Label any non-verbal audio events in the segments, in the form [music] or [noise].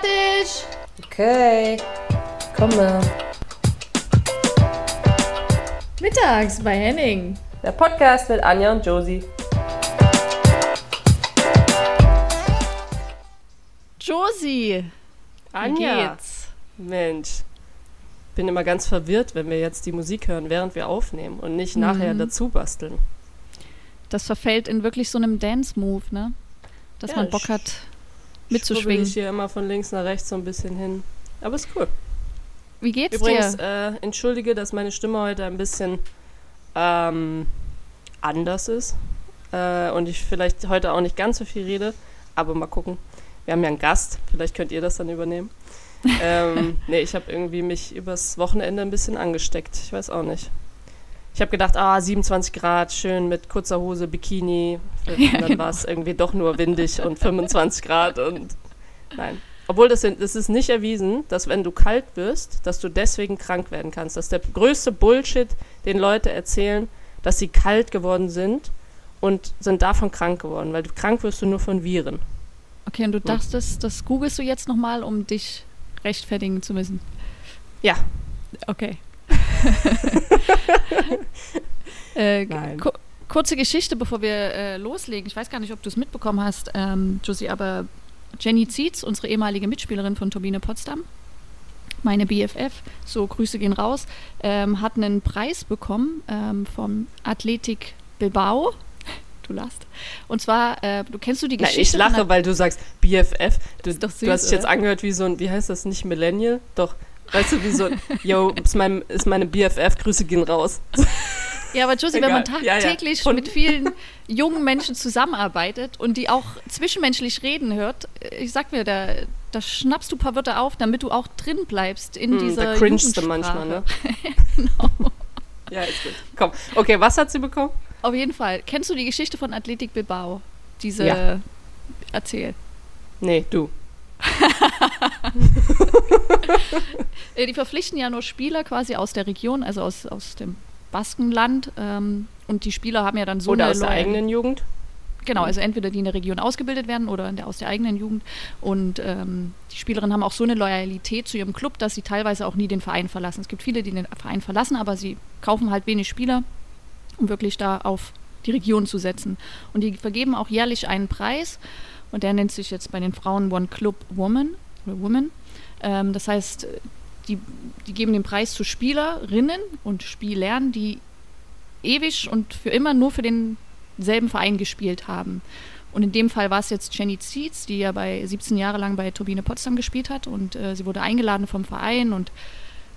fertig. Okay, komme. Mittags bei Henning. Der Podcast mit Anja und Josie. Josie, Anja. wie geht's? Mensch, bin immer ganz verwirrt, wenn wir jetzt die Musik hören, während wir aufnehmen und nicht nachher Mhm. dazu basteln. Das verfällt in wirklich so einem Dance-Move, ne? Dass Ja, man Bock hat, mitzuschwingen. ich hier immer von links nach rechts so ein bisschen hin. Aber ist cool. Wie geht's Übrigens, dir? äh, entschuldige, dass meine Stimme heute ein bisschen ähm, anders ist. Äh, und ich vielleicht heute auch nicht ganz so viel rede. Aber mal gucken. Wir haben ja einen Gast. Vielleicht könnt ihr das dann übernehmen. [laughs] ähm, nee, ich habe irgendwie mich übers Wochenende ein bisschen angesteckt. Ich weiß auch nicht. Ich habe gedacht, ah, 27 Grad, schön mit kurzer Hose, Bikini. Und Ja, dann genau. war es irgendwie doch nur windig und 25 Grad und nein. Obwohl das, das ist nicht erwiesen, dass wenn du kalt wirst, dass du deswegen krank werden kannst. Das ist der größte Bullshit, den Leute erzählen, dass sie kalt geworden sind und sind davon krank geworden, weil du krank wirst du nur von Viren. Okay, und du dachtest, das googelst du jetzt nochmal, um dich rechtfertigen zu müssen. Ja. Okay. [laughs] äh, Nein. ku kurze Geschichte, bevor wir äh, loslegen. Ich weiß gar nicht, ob du es mitbekommen hast, ähm, Josie, aber Jenny Zietz, unsere ehemalige Mitspielerin von Turbine Potsdam, meine BFF, so Grüße gehen raus, ähm, hat einen Preis bekommen ähm, vom Athletik Bilbao. [laughs] Du lachst. Und zwar, äh, du kennst du die Nein, Geschichte? ich von lache, weil du sagst BFF. Du, doch du hast süß, dich jetzt angehört wie so ein, wie heißt das, nicht Millennial? Doch, weißt du, wie so yo, ist, mein, ist meine BFF, Grüße gehen raus. Ja, aber Josie, wenn man Egal. Ja, ja. tagtäglich mit vielen jungen Menschen zusammenarbeitet und die auch zwischenmenschlich reden hört, äh, ich sag mir, da, da schnappst du ein paar Wörter auf, damit du auch drin bleibst in Hm, dieser da cringest du manchmal, ne? [laughs] Ja, ist gut. Komm. Okay, was hat sie bekommen? Auf jeden Fall. Kennst du die Geschichte von Athletik Bilbao? Diese Ja. Erzähl. Nee, du. [laughs] [laughs] Äh, Die verpflichten ja nur Spieler quasi aus der Region, also aus, aus dem Baskenland. Ähm, und die Spieler haben ja dann so Oder eine aus der eigenen Jugend? Genau, also entweder die in der Region ausgebildet werden oder der, aus der eigenen Jugend. Und ähm, die Spielerinnen haben auch so eine Loyalität zu ihrem Club, dass sie teilweise auch nie den Verein verlassen. Es gibt viele, die den Verein verlassen, aber sie kaufen halt wenig Spieler, um wirklich da auf die Region zu setzen. Und die vergeben auch jährlich einen Preis und der nennt sich jetzt bei den Frauen One Club Woman oder Woman. Ähm, das heißt, die, die geben den Preis zu Spielerinnen und Spielern, die ewig und für immer nur für denselben Verein gespielt haben. Und in dem Fall war es jetzt Jenny Zietz, die ja bei 17 Jahre lang bei Turbine Potsdam gespielt hat und äh, sie wurde eingeladen vom Verein und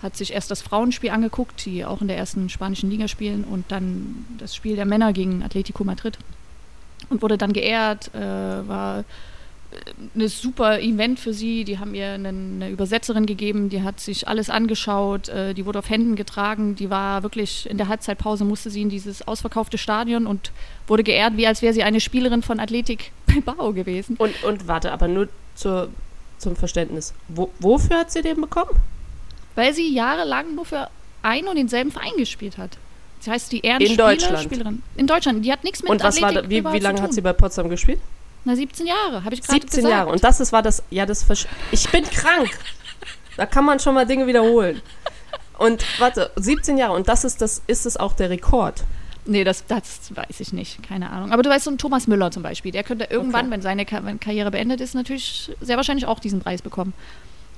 hat sich erst das Frauenspiel angeguckt, die auch in der ersten spanischen Liga spielen und dann das Spiel der Männer gegen Atletico Madrid und wurde dann geehrt, äh, war ein super Event für sie. Die haben ihr eine, Übersetzerin gegeben, die hat sich alles angeschaut, äh, die wurde auf Händen getragen, die war wirklich in der Halbzeitpause musste sie in dieses ausverkaufte Stadion und wurde geehrt, wie als wäre sie eine Spielerin von Athletik [laughs] Bilbao gewesen. Und, und warte, aber nur zur, zum Verständnis. Wo, wofür hat sie den bekommen? Weil sie jahrelang nur für einen und denselben Verein gespielt hat. Das heißt, die In Ehrenspieler, Deutschland? Spielerin. In Deutschland. Die hat nichts mit und was war da, Athletik wie, wie lange hat sie bei Potsdam gespielt? Na, 17 Jahre, habe ich gerade 17 gesagt. Jahre. Und das ist, war das, ja, das, versch- ich bin krank. Da kann man schon mal Dinge wiederholen. Und warte, 17 Jahre. Und das ist das, ist es auch der Rekord. Nee, das, das weiß ich nicht. Keine Ahnung. Aber du weißt, so ein Thomas Müller zum Beispiel, der könnte irgendwann, Okay. wenn seine Ka wenn Karriere beendet ist, natürlich sehr wahrscheinlich auch diesen Preis bekommen.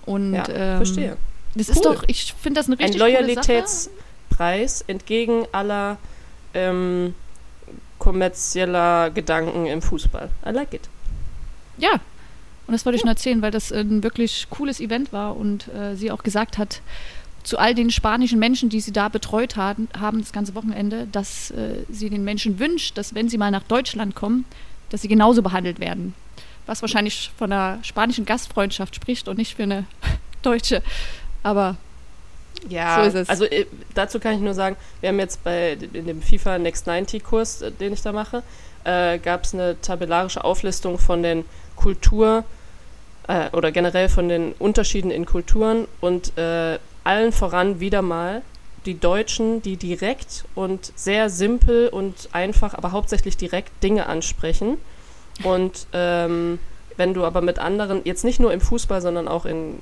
Und Ja, ähm, verstehe. Das ist Cool. doch, ich finde das eine Ein richtig Sache. Loyalitätspreis entgegen aller ähm, kommerzieller Gedanken im Fußball. I like it. Ja. Und das wollte ich nur erzählen, weil das ein wirklich cooles Event war und äh, sie auch gesagt hat, zu all den spanischen Menschen, die sie da betreut haben, haben das ganze Wochenende, dass äh, sie den Menschen wünscht, dass wenn sie mal nach Deutschland kommen, dass sie genauso behandelt werden. Was wahrscheinlich von einer spanischen Gastfreundschaft spricht und nicht für eine [laughs] deutsche. Aber Ja, So also äh, dazu kann ich nur sagen, wir haben jetzt bei in dem FIFA Next 90 Kurs, äh, den ich da mache, äh, gab es eine tabellarische Auflistung von den Kultur äh, oder generell von den Unterschieden in Kulturen und äh, allen voran wieder mal die Deutschen, die direkt und sehr simpel und einfach, aber hauptsächlich direkt Dinge ansprechen. Und ähm, wenn du aber mit anderen, jetzt nicht nur im Fußball, sondern auch in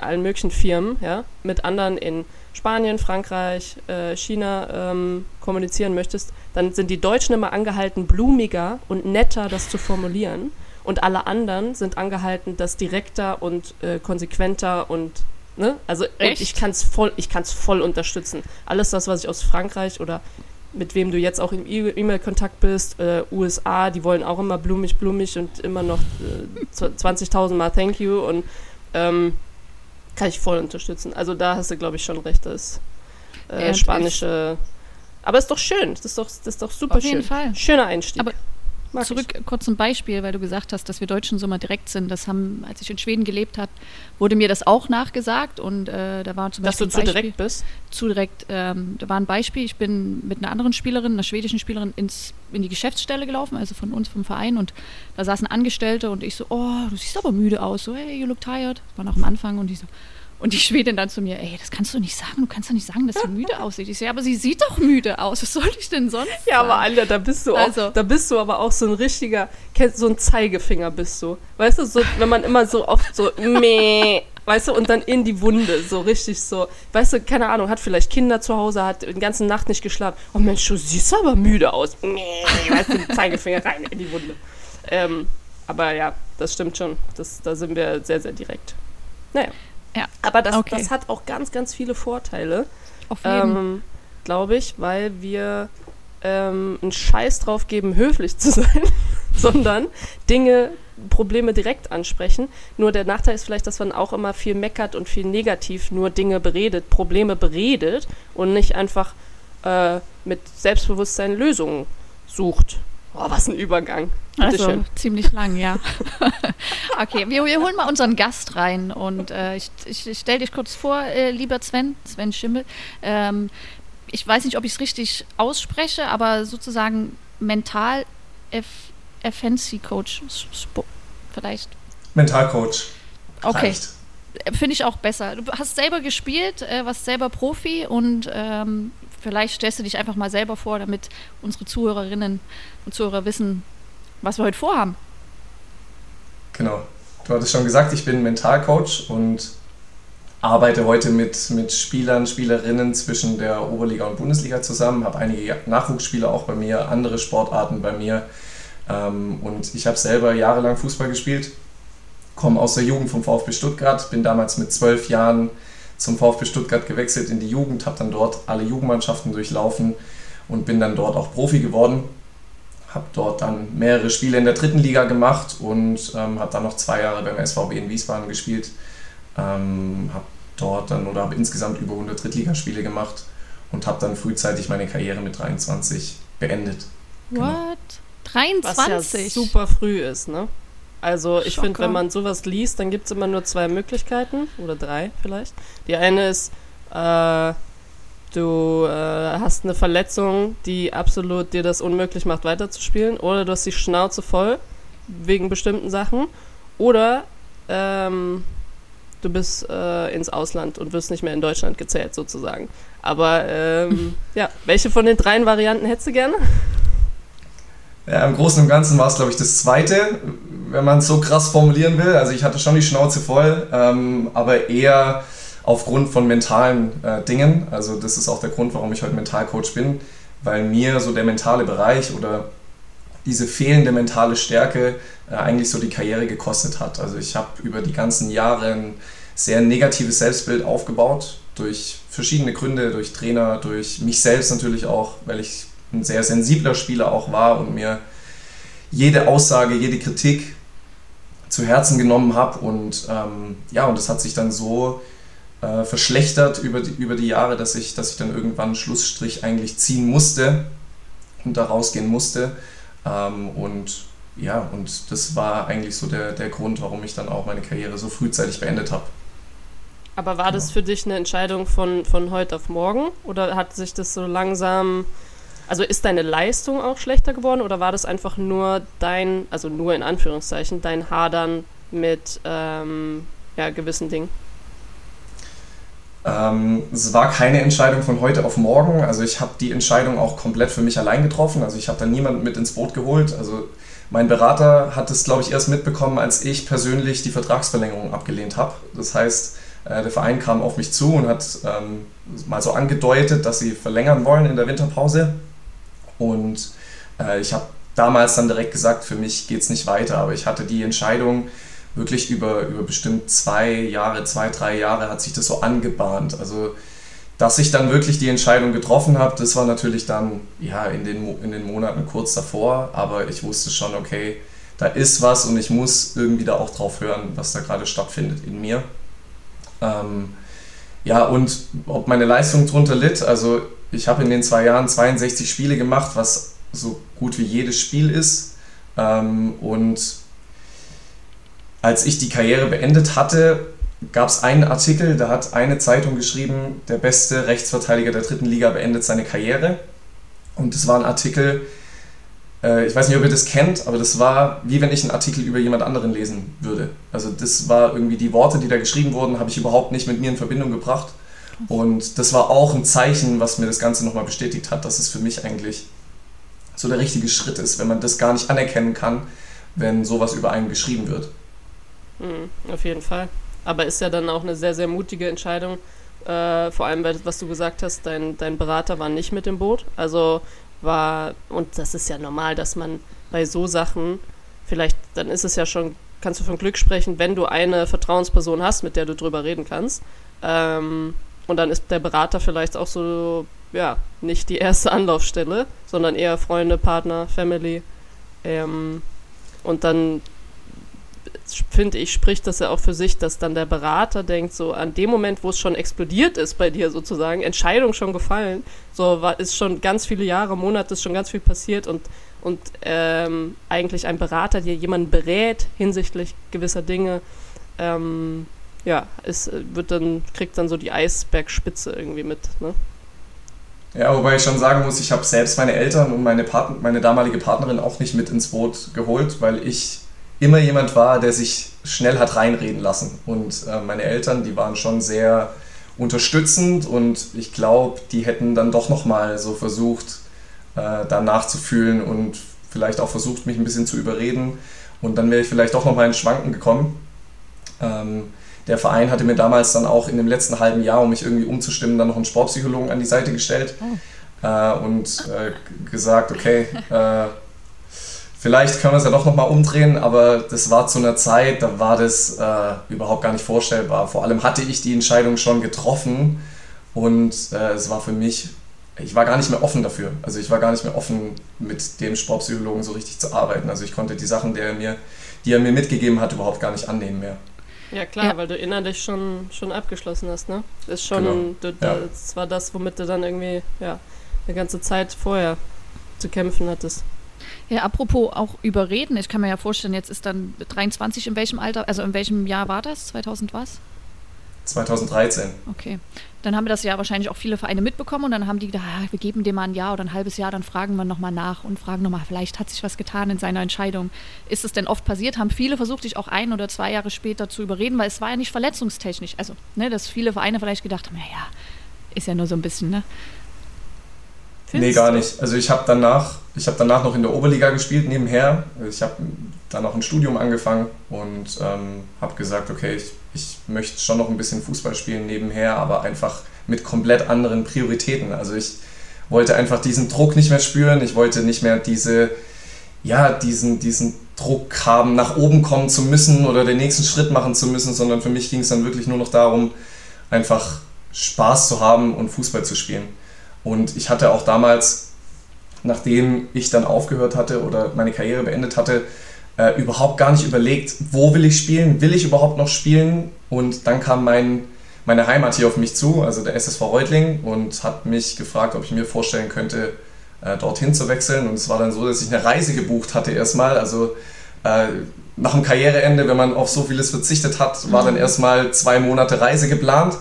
allen möglichen Firmen, ja, mit anderen in Spanien, Frankreich, äh, China ähm, kommunizieren möchtest, dann sind die Deutschen immer angehalten, blumiger und netter das zu formulieren. Und alle anderen sind angehalten, das direkter und äh, konsequenter und ne? Also ich kann es voll, ich kann es voll unterstützen. Alles das, was ich aus Frankreich oder mit wem du jetzt auch im e- E-Mail-Kontakt bist, äh, USA, die wollen auch immer blumig, blumig und immer noch äh, 20.000 Mal Thank you und ähm, kann ich voll unterstützen. Also da hast du, glaube ich, schon recht, das äh, spanische. Aber ist doch schön, das ist doch, das ist doch super Auf jeden schön. Fall. Schöner Einstieg. Aber Mag Zurück ich. kurz zum Beispiel, weil du gesagt hast, dass wir Deutschen so mal direkt sind. Das haben, als ich in Schweden gelebt habe, wurde mir das auch nachgesagt und äh, da war zum dass Beispiel. Dass du zu direkt bist? Zu direkt. Ähm, da war ein Beispiel, ich bin mit einer anderen Spielerin, einer schwedischen Spielerin, ins, in die Geschäftsstelle gelaufen, also von uns, vom Verein und da saßen Angestellte und ich so, oh, du siehst aber müde aus, so, hey, you look tired. Das war noch am Anfang und die so, und die Schwedin dann zu mir, ey, das kannst du nicht sagen, du kannst doch nicht sagen, dass sie müde [laughs] aussieht. Ich so, ja, aber sie sieht doch müde aus, was soll ich denn sonst Ja, aber Alter, da bist du auch, also. da bist du aber auch so ein richtiger, so ein Zeigefinger bist du. Weißt du, so, wenn man immer so oft so, [laughs] meh, weißt du, und dann in die Wunde, so richtig so, weißt du, keine Ahnung, hat vielleicht Kinder zu Hause, hat die ganze Nacht nicht geschlafen. Oh Mensch, du siehst aber müde aus. Meh, weißt du, [laughs] Zeigefinger rein in die Wunde. Ähm, aber ja, das stimmt schon. Das, da sind wir sehr, sehr direkt. Naja. Ja. Aber das, okay. das hat auch ganz, ganz viele Vorteile. Auf jeden ähm, Glaube ich, weil wir ähm, einen Scheiß drauf geben, höflich zu [laughs] sein, sondern Dinge, Probleme direkt ansprechen. Nur der Nachteil ist vielleicht, dass man auch immer viel meckert und viel negativ nur Dinge beredet, Probleme beredet und nicht einfach äh, mit Selbstbewusstsein Lösungen sucht. Oh, was ein Übergang. Bitte also schön. ziemlich lang, ja. [laughs] okay, wir, wir, holen mal unseren Gast rein und äh, ich, ich, ich stelle dich kurz vor, äh, lieber Sven, Sven Schimmel. Ähm, ich weiß nicht, ob ich es richtig ausspreche, aber sozusagen mental Offensive Coach vielleicht. Mentalcoach. Okay. Finde ich auch besser. Du hast selber gespielt, äh, warst selber Profi und ähm, vielleicht stellst du dich einfach mal selber vor, damit unsere Zuhörerinnen und Zuhörer wissen, was wir heute vorhaben. Genau. Du hattest schon gesagt, ich bin Mentalcoach und arbeite heute mit, mit Spielern, Spielerinnen zwischen der Oberliga und Bundesliga zusammen, habe einige Nachwuchsspieler auch bei mir, andere Sportarten bei mir. Ähm, und ich habe selber jahrelang Fußball gespielt, komme aus der Jugend vom VfB Stuttgart, bin damals mit zwölf Jahren zum VfB Stuttgart gewechselt in die Jugend, habe dann dort alle Jugendmannschaften durchlaufen und bin dann dort auch Profi geworden. Habe dort dann mehrere Spiele in der dritten Liga gemacht und ähm, habe dann noch zwei Jahre beim SVB in Wiesbaden gespielt. Ähm, habe dort dann oder habe insgesamt über 100 Drittligaspiele gemacht und habe dann frühzeitig meine Karriere mit 23 beendet. Genau. What? 23? Was ja super früh ist, ne? Also ich finde, wenn man sowas liest, dann gibt es immer nur zwei Möglichkeiten oder drei vielleicht. Die eine ist, äh, du äh, hast eine Verletzung, die absolut dir das unmöglich macht, weiterzuspielen, oder du hast die Schnauze voll wegen bestimmten Sachen, oder ähm, du bist äh, ins Ausland und wirst nicht mehr in Deutschland gezählt sozusagen. Aber ähm, [laughs] ja, welche von den dreien Varianten hättest du gerne? Ja, Im Großen und Ganzen war es, glaube ich, das zweite, wenn man es so krass formulieren will. Also ich hatte schon die Schnauze voll, ähm, aber eher aufgrund von mentalen äh, Dingen. Also das ist auch der Grund, warum ich heute Mentalcoach bin, weil mir so der mentale Bereich oder diese fehlende mentale Stärke äh, eigentlich so die Karriere gekostet hat. Also ich habe über die ganzen Jahre ein sehr negatives Selbstbild aufgebaut, durch verschiedene Gründe, durch Trainer, durch mich selbst natürlich auch, weil ich ein sehr sensibler Spieler auch war und mir jede Aussage, jede Kritik zu Herzen genommen habe. Und ähm, ja, und das hat sich dann so äh, verschlechtert über die, über die Jahre, dass ich, dass ich dann irgendwann einen Schlussstrich eigentlich ziehen musste und da rausgehen musste. Ähm, und ja, und das war eigentlich so der, der Grund, warum ich dann auch meine Karriere so frühzeitig beendet habe. Aber war genau. das für dich eine Entscheidung von, von heute auf morgen? Oder hat sich das so langsam also ist deine Leistung auch schlechter geworden oder war das einfach nur dein, also nur in Anführungszeichen, dein Hadern mit ähm, ja, gewissen Dingen? Ähm, es war keine Entscheidung von heute auf morgen. Also ich habe die Entscheidung auch komplett für mich allein getroffen. Also ich habe da niemanden mit ins Boot geholt. Also Mein Berater hat es, glaube ich, erst mitbekommen, als ich persönlich die Vertragsverlängerung abgelehnt habe. Das heißt, äh, der Verein kam auf mich zu und hat ähm, mal so angedeutet, dass sie verlängern wollen in der Winterpause. Und äh, ich habe damals dann direkt gesagt, für mich geht es nicht weiter. Aber ich hatte die Entscheidung wirklich über, über bestimmt zwei Jahre, zwei, drei Jahre hat sich das so angebahnt. Also dass ich dann wirklich die Entscheidung getroffen habe, das war natürlich dann ja in den, in den Monaten kurz davor, aber ich wusste schon, okay, da ist was und ich muss irgendwie da auch drauf hören, was da gerade stattfindet in mir. Ähm, ja, und ob meine Leistung drunter litt, also ich habe in den zwei Jahren 62 Spiele gemacht, was so gut wie jedes Spiel ist. Ähm, und als ich die Karriere beendet hatte, gab es einen Artikel, da hat eine Zeitung geschrieben, der beste Rechtsverteidiger der dritten Liga beendet seine Karriere. Und das war ein Artikel, äh, ich weiß nicht, ob ihr das kennt, aber das war wie wenn ich einen Artikel über jemand anderen lesen würde. Also das war irgendwie die Worte, die da geschrieben wurden, habe ich überhaupt nicht mit mir in Verbindung gebracht. Und das war auch ein Zeichen, was mir das Ganze nochmal bestätigt hat, dass es für mich eigentlich so der richtige Schritt ist, wenn man das gar nicht anerkennen kann, wenn sowas über einen geschrieben wird. Mhm, auf jeden Fall. Aber ist ja dann auch eine sehr, sehr mutige Entscheidung. Äh, vor allem, was du gesagt hast, dein, dein Berater war nicht mit im Boot. Also war, und das ist ja normal, dass man bei so Sachen, vielleicht, dann ist es ja schon, kannst du von Glück sprechen, wenn du eine Vertrauensperson hast, mit der du drüber reden kannst. Ähm, und dann ist der Berater vielleicht auch so, ja, nicht die erste Anlaufstelle, sondern eher Freunde, Partner, Family. Ähm, und dann finde ich, spricht das ja auch für sich, dass dann der Berater denkt, so an dem Moment, wo es schon explodiert ist bei dir sozusagen, Entscheidung schon gefallen, so war, ist schon ganz viele Jahre, Monate, ist schon ganz viel passiert und, und ähm, eigentlich ein Berater, der jemanden berät hinsichtlich gewisser Dinge, ähm, ja, es wird dann, kriegt dann so die Eisbergspitze irgendwie mit, ne? Ja, wobei ich schon sagen muss, ich habe selbst meine Eltern und meine, Part meine damalige Partnerin auch nicht mit ins Boot geholt, weil ich immer jemand war, der sich schnell hat reinreden lassen. Und äh, meine Eltern, die waren schon sehr unterstützend und ich glaube, die hätten dann doch nochmal so versucht, äh, da nachzufühlen und vielleicht auch versucht, mich ein bisschen zu überreden. Und dann wäre ich vielleicht doch nochmal in Schwanken gekommen. Ähm, der Verein hatte mir damals dann auch in dem letzten halben Jahr, um mich irgendwie umzustimmen, dann noch einen Sportpsychologen an die Seite gestellt oh. äh, und äh, gesagt, okay, äh, vielleicht können wir es ja doch nochmal umdrehen, aber das war zu einer Zeit, da war das äh, überhaupt gar nicht vorstellbar. Vor allem hatte ich die Entscheidung schon getroffen und äh, es war für mich, ich war gar nicht mehr offen dafür. Also ich war gar nicht mehr offen, mit dem Sportpsychologen so richtig zu arbeiten. Also ich konnte die Sachen, die er mir, die er mir mitgegeben hat, überhaupt gar nicht annehmen mehr. Ja klar, ja. weil du innerlich schon, schon abgeschlossen hast, ne? Das ist schon, genau. du, ja. das war das, womit du dann irgendwie, ja, eine ganze Zeit vorher zu kämpfen hattest. Ja, apropos auch überreden, ich kann mir ja vorstellen, jetzt ist dann 23, in welchem Alter, also in welchem Jahr war das? 2000 was? 2013. Okay. Dann haben wir das ja wahrscheinlich auch viele Vereine mitbekommen und dann haben die gedacht, ah, wir geben dem mal ein Jahr oder ein halbes Jahr, dann fragen wir nochmal nach und fragen nochmal, vielleicht hat sich was getan in seiner Entscheidung. Ist es denn oft passiert? Haben viele versucht, dich auch ein oder zwei Jahre später zu überreden, weil es war ja nicht verletzungstechnisch. Also, ne, dass viele Vereine vielleicht gedacht haben, naja, ist ja nur so ein bisschen, ne? Findest nee, gar nicht. Also ich habe danach, ich habe danach noch in der Oberliga gespielt nebenher. Ich habe dann noch ein Studium angefangen und ähm, habe gesagt, okay, ich, ich möchte schon noch ein bisschen Fußball spielen nebenher, aber einfach mit komplett anderen Prioritäten. Also ich wollte einfach diesen Druck nicht mehr spüren. Ich wollte nicht mehr diese, ja, diesen, diesen Druck haben, nach oben kommen zu müssen oder den nächsten Schritt machen zu müssen, sondern für mich ging es dann wirklich nur noch darum, einfach Spaß zu haben und Fußball zu spielen. Und ich hatte auch damals, nachdem ich dann aufgehört hatte oder meine Karriere beendet hatte, äh, überhaupt gar nicht überlegt, wo will ich spielen, will ich überhaupt noch spielen? Und dann kam mein, meine Heimat hier auf mich zu, also der SSV Reutling, und hat mich gefragt, ob ich mir vorstellen könnte, äh, dorthin zu wechseln. Und es war dann so, dass ich eine Reise gebucht hatte erstmal. Also äh, nach dem Karriereende, wenn man auf so vieles verzichtet hat, war dann mhm. erstmal zwei Monate Reise geplant.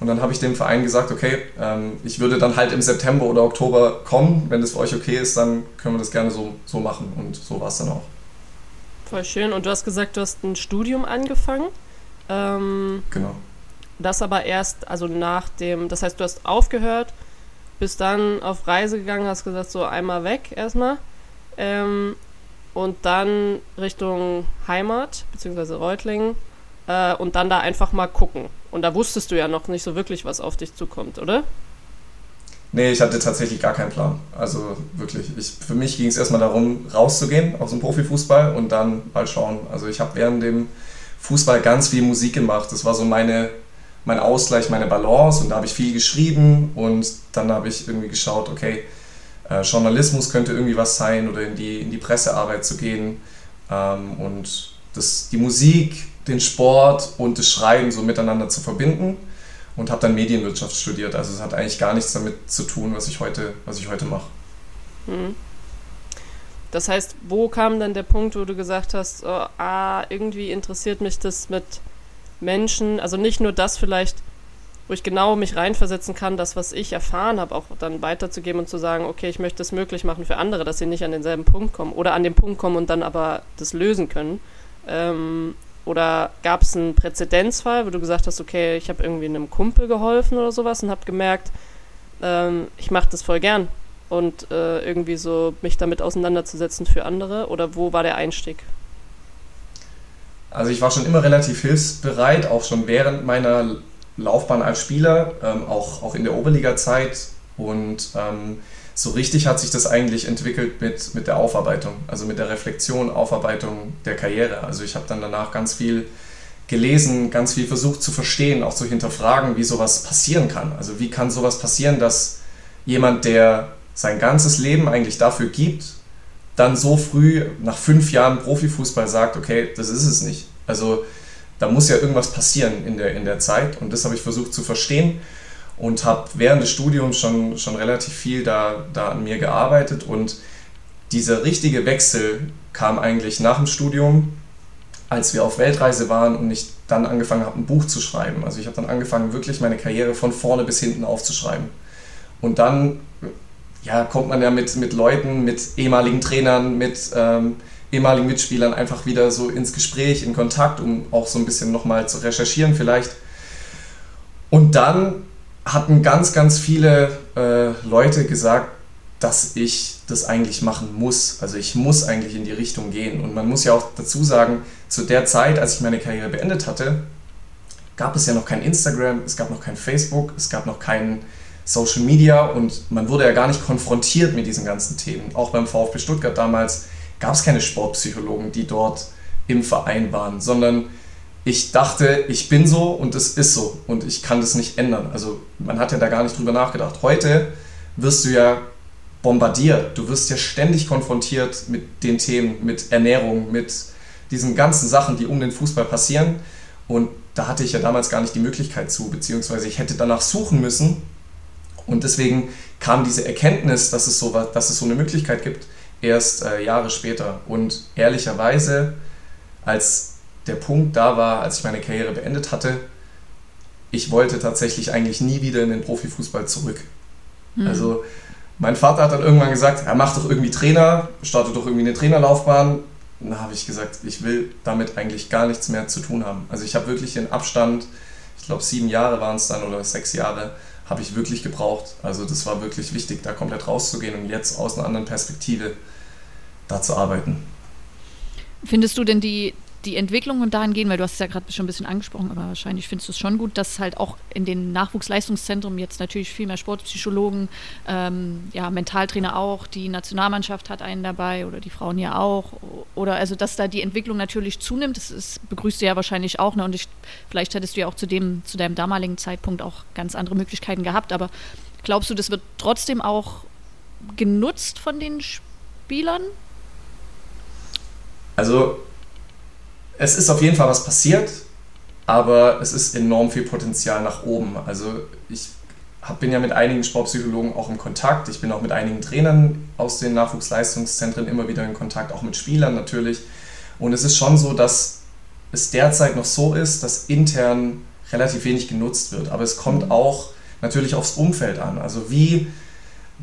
Und dann habe ich dem Verein gesagt, okay, ähm, ich würde dann halt im September oder Oktober kommen. Wenn das für euch okay ist, dann können wir das gerne so, so machen. Und so war es dann auch. Voll schön. Und du hast gesagt, du hast ein Studium angefangen. Ähm, genau. Das aber erst, also nach dem, das heißt, du hast aufgehört, bist dann auf Reise gegangen, hast gesagt, so einmal weg erstmal. Ähm, und dann Richtung Heimat, beziehungsweise Reutlingen äh, und dann da einfach mal gucken. Und da wusstest du ja noch nicht so wirklich, was auf dich zukommt, oder? Nee, ich hatte tatsächlich gar keinen Plan. Also wirklich, ich, für mich ging es erstmal darum, rauszugehen aus dem Profifußball und dann mal schauen. Also ich habe während dem Fußball ganz viel Musik gemacht. Das war so meine, mein Ausgleich, meine Balance und da habe ich viel geschrieben und dann habe ich irgendwie geschaut, okay, äh, Journalismus könnte irgendwie was sein oder in die, in die Pressearbeit zu gehen ähm, und das, die Musik, den Sport und das Schreiben so miteinander zu verbinden und habe dann Medienwirtschaft studiert. Also es hat eigentlich gar nichts damit zu tun, was ich heute, was ich heute mache. Mhm. Das heißt, wo kam dann der Punkt, wo du gesagt hast, oh, ah, irgendwie interessiert mich das mit Menschen, also nicht nur das vielleicht, wo ich genau mich reinversetzen kann, das, was ich erfahren habe, auch dann weiterzugeben und zu sagen, okay, ich möchte es möglich machen für andere, dass sie nicht an denselben Punkt kommen oder an den Punkt kommen und dann aber das lösen können. Ähm, oder gab es einen Präzedenzfall, wo du gesagt hast, okay, ich habe irgendwie einem Kumpel geholfen oder sowas und habe gemerkt, ähm, ich mache das voll gern und äh, irgendwie so mich damit auseinanderzusetzen für andere? Oder wo war der Einstieg? Also ich war schon immer relativ hilfsbereit, auch schon während meiner Laufbahn als Spieler, ähm, auch, auch in der Oberliga-Zeit und ähm, so richtig hat sich das eigentlich entwickelt mit, mit der Aufarbeitung, also mit der Reflexion, Aufarbeitung der Karriere. Also ich habe dann danach ganz viel gelesen, ganz viel versucht zu verstehen, auch zu hinterfragen, wie sowas passieren kann. Also wie kann sowas passieren, dass jemand, der sein ganzes Leben eigentlich dafür gibt, dann so früh nach fünf Jahren Profifußball sagt, okay, das ist es nicht. Also da muss ja irgendwas passieren in der, in der Zeit und das habe ich versucht zu verstehen und habe während des Studiums schon, schon relativ viel da, da an mir gearbeitet und dieser richtige Wechsel kam eigentlich nach dem Studium, als wir auf Weltreise waren und ich dann angefangen habe, ein Buch zu schreiben. Also ich habe dann angefangen, wirklich meine Karriere von vorne bis hinten aufzuschreiben. Und dann ja, kommt man ja mit, mit Leuten, mit ehemaligen Trainern, mit ähm, ehemaligen Mitspielern einfach wieder so ins Gespräch, in Kontakt, um auch so ein bisschen nochmal zu recherchieren vielleicht. Und dann hatten ganz, ganz viele äh, Leute gesagt, dass ich das eigentlich machen muss. Also ich muss eigentlich in die Richtung gehen. Und man muss ja auch dazu sagen, zu der Zeit, als ich meine Karriere beendet hatte, gab es ja noch kein Instagram, es gab noch kein Facebook, es gab noch kein Social Media und man wurde ja gar nicht konfrontiert mit diesen ganzen Themen. Auch beim VfB Stuttgart damals gab es keine Sportpsychologen, die dort im Verein waren, sondern ich dachte, ich bin so und es ist so und ich kann das nicht ändern. Also man hat ja da gar nicht drüber nachgedacht. Heute wirst du ja bombardiert, du wirst ja ständig konfrontiert mit den Themen, mit Ernährung, mit diesen ganzen Sachen, die um den Fußball passieren. Und da hatte ich ja damals gar nicht die Möglichkeit zu, beziehungsweise ich hätte danach suchen müssen. Und deswegen kam diese Erkenntnis, dass es so, dass es so eine Möglichkeit gibt, erst äh, Jahre später. Und ehrlicherweise, als der Punkt da war, als ich meine Karriere beendet hatte, ich wollte tatsächlich eigentlich nie wieder in den Profifußball zurück. Mhm. Also mein Vater hat dann irgendwann gesagt, er macht doch irgendwie Trainer, startet doch irgendwie eine Trainerlaufbahn. Und da habe ich gesagt, ich will damit eigentlich gar nichts mehr zu tun haben. Also ich habe wirklich den Abstand, ich glaube sieben Jahre waren es dann oder sechs Jahre, habe ich wirklich gebraucht. Also das war wirklich wichtig, da komplett rauszugehen und jetzt aus einer anderen Perspektive da zu arbeiten. Findest du denn die, die Entwicklungen dahingehend, weil du hast es ja gerade schon ein bisschen angesprochen, aber wahrscheinlich findest du es schon gut, dass halt auch in den Nachwuchsleistungszentren jetzt natürlich viel mehr Sportpsychologen, ähm, ja, Mentaltrainer auch, die Nationalmannschaft hat einen dabei oder die Frauen ja auch. Oder also, dass da die Entwicklung natürlich zunimmt, das ist, begrüßt du ja wahrscheinlich auch. Ne? Und ich, vielleicht hättest du ja auch zu dem, zu deinem damaligen Zeitpunkt auch ganz andere Möglichkeiten gehabt, aber glaubst du, das wird trotzdem auch genutzt von den Spielern? Also es ist auf jeden Fall was passiert, aber es ist enorm viel Potenzial nach oben. Also ich hab, bin ja mit einigen Sportpsychologen auch im Kontakt. Ich bin auch mit einigen Trainern aus den Nachwuchsleistungszentren immer wieder in Kontakt, auch mit Spielern natürlich. Und es ist schon so, dass es derzeit noch so ist, dass intern relativ wenig genutzt wird. Aber es kommt auch natürlich aufs Umfeld an. Also wie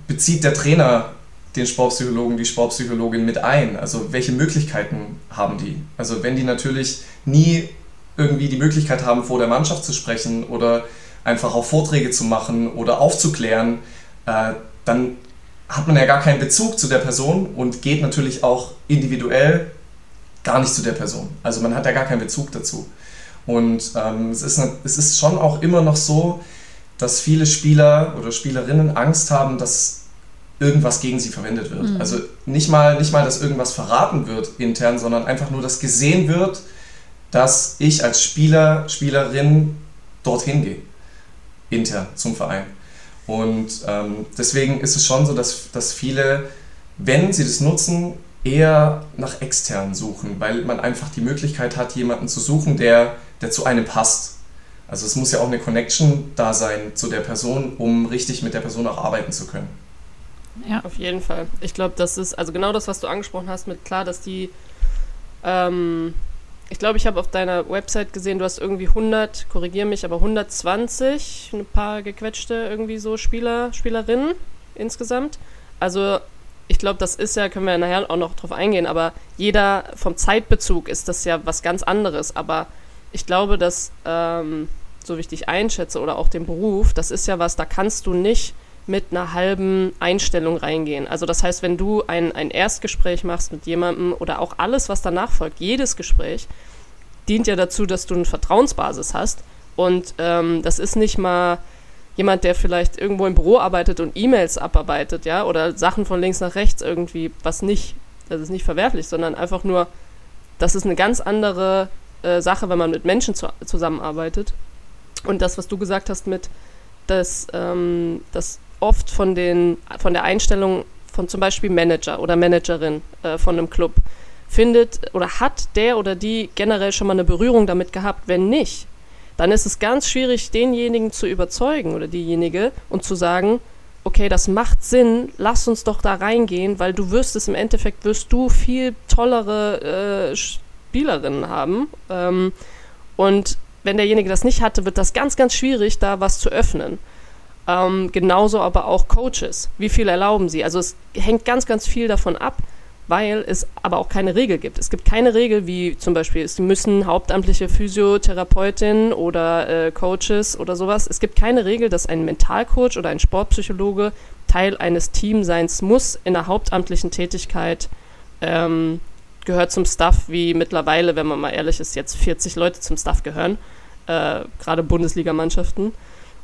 bezieht der Trainer den Sportpsychologen, die Sportpsychologin mit ein? Also welche Möglichkeiten haben die? Also wenn die natürlich nie irgendwie die Möglichkeit haben, vor der Mannschaft zu sprechen oder einfach auch Vorträge zu machen oder aufzuklären, äh, dann hat man ja gar keinen Bezug zu der Person und geht natürlich auch individuell gar nicht zu der Person. Also man hat ja gar keinen Bezug dazu. Und ähm, es, ist eine, es ist schon auch immer noch so, dass viele Spieler oder Spielerinnen Angst haben, dass irgendwas gegen sie verwendet wird. Mhm. Also nicht mal, nicht mal, dass irgendwas verraten wird intern, sondern einfach nur, dass gesehen wird, dass ich als Spieler, Spielerin dorthin gehe, intern zum Verein. Und ähm, deswegen ist es schon so, dass, dass viele, wenn sie das nutzen, eher nach extern suchen, weil man einfach die Möglichkeit hat, jemanden zu suchen, der, der zu einem passt. Also es muss ja auch eine Connection da sein zu der Person, um richtig mit der Person auch arbeiten zu können. Ja. Auf jeden Fall. Ich glaube, das ist also genau das, was du angesprochen hast, mit klar, dass die ähm, ich glaube, ich habe auf deiner Website gesehen, du hast irgendwie 100, korrigiere mich, aber 120, ein paar gequetschte irgendwie so Spieler, Spielerinnen insgesamt. Also ich glaube, das ist ja, können wir nachher auch noch drauf eingehen, aber jeder vom Zeitbezug ist das ja was ganz anderes. Aber ich glaube, dass, ähm, so wie ich dich einschätze oder auch den Beruf, das ist ja was, da kannst du nicht mit einer halben Einstellung reingehen. Also das heißt, wenn du ein, ein Erstgespräch machst mit jemandem oder auch alles, was danach folgt, jedes Gespräch, dient ja dazu, dass du eine Vertrauensbasis hast. Und ähm, das ist nicht mal jemand, der vielleicht irgendwo im Büro arbeitet und E-Mails abarbeitet, ja, oder Sachen von links nach rechts irgendwie, was nicht, das ist nicht verwerflich, sondern einfach nur, das ist eine ganz andere äh, Sache, wenn man mit Menschen zu, zusammenarbeitet. Und das, was du gesagt hast mit, dass, ähm, dass oft von, den, von der Einstellung von zum Beispiel Manager oder Managerin äh, von einem Club findet oder hat der oder die generell schon mal eine Berührung damit gehabt. Wenn nicht, dann ist es ganz schwierig, denjenigen zu überzeugen oder diejenige und zu sagen, okay, das macht Sinn, lass uns doch da reingehen, weil du wirst es im Endeffekt, wirst du viel tollere äh, Spielerinnen haben. Ähm, und wenn derjenige das nicht hatte, wird das ganz, ganz schwierig, da was zu öffnen. Ähm, genauso aber auch Coaches. Wie viel erlauben sie? Also es hängt ganz, ganz viel davon ab, weil es aber auch keine Regel gibt. Es gibt keine Regel, wie zum Beispiel, sie müssen hauptamtliche Physiotherapeutinnen oder äh, Coaches oder sowas. Es gibt keine Regel, dass ein Mentalcoach oder ein Sportpsychologe Teil eines Teamseins muss in der hauptamtlichen Tätigkeit. Ähm, gehört zum Staff, wie mittlerweile, wenn man mal ehrlich ist, jetzt 40 Leute zum Staff gehören, äh, gerade Bundesligamannschaften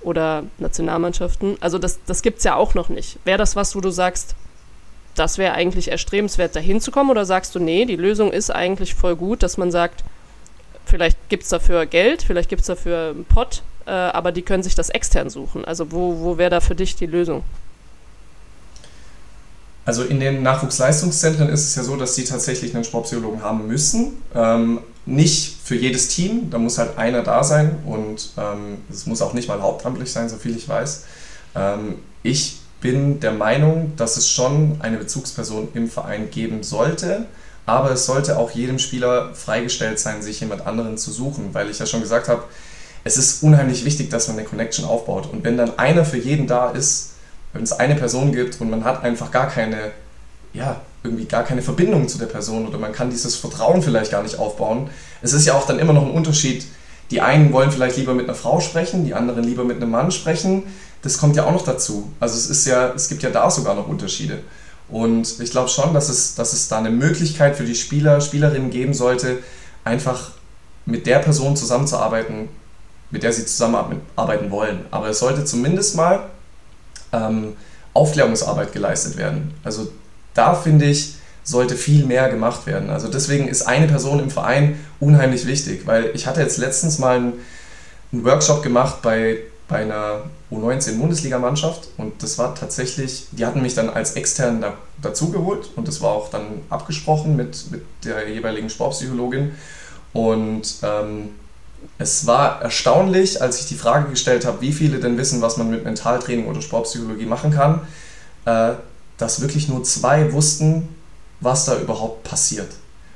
oder Nationalmannschaften. Also das, das gibt es ja auch noch nicht. Wäre das was, wo du sagst, das wäre eigentlich erstrebenswert, da hinzukommen? Oder sagst du, nee, die Lösung ist eigentlich voll gut, dass man sagt, vielleicht gibt es dafür Geld, vielleicht gibt es dafür einen Pott, äh, aber die können sich das extern suchen. Also wo, wo wäre da für dich die Lösung? Also in den Nachwuchsleistungszentren ist es ja so, dass sie tatsächlich einen Sportpsychologen haben müssen. Ähm, nicht für jedes Team, da muss halt einer da sein und ähm, es muss auch nicht mal hauptamtlich sein, so viel ich weiß. Ähm, ich bin der Meinung, dass es schon eine Bezugsperson im Verein geben sollte, aber es sollte auch jedem Spieler freigestellt sein, sich jemand anderen zu suchen, weil ich ja schon gesagt habe, es ist unheimlich wichtig, dass man eine Connection aufbaut und wenn dann einer für jeden da ist, wenn es eine Person gibt und man hat einfach gar keine, ja, irgendwie gar keine Verbindung zu der Person oder man kann dieses Vertrauen vielleicht gar nicht aufbauen. Es ist ja auch dann immer noch ein Unterschied. Die einen wollen vielleicht lieber mit einer Frau sprechen, die anderen lieber mit einem Mann sprechen. Das kommt ja auch noch dazu. Also es ist ja, es gibt ja da sogar noch Unterschiede. Und ich glaube schon, dass es, dass es da eine Möglichkeit für die Spieler, Spielerinnen geben sollte, einfach mit der Person zusammenzuarbeiten, mit der sie zusammenarbeiten wollen. Aber es sollte zumindest mal ähm, Aufklärungsarbeit geleistet werden. Also da finde ich, sollte viel mehr gemacht werden. Also deswegen ist eine Person im Verein unheimlich wichtig, weil ich hatte jetzt letztens mal einen, Workshop gemacht bei, bei einer U19-Bundesligamannschaft und das war tatsächlich, die hatten mich dann als extern da, dazugeholt und das war auch dann abgesprochen mit, mit der jeweiligen Sportpsychologin und ähm, es war erstaunlich, als ich die Frage gestellt habe, wie viele denn wissen, was man mit Mentaltraining oder Sportpsychologie machen kann, äh, dass wirklich nur zwei wussten, was da überhaupt passiert.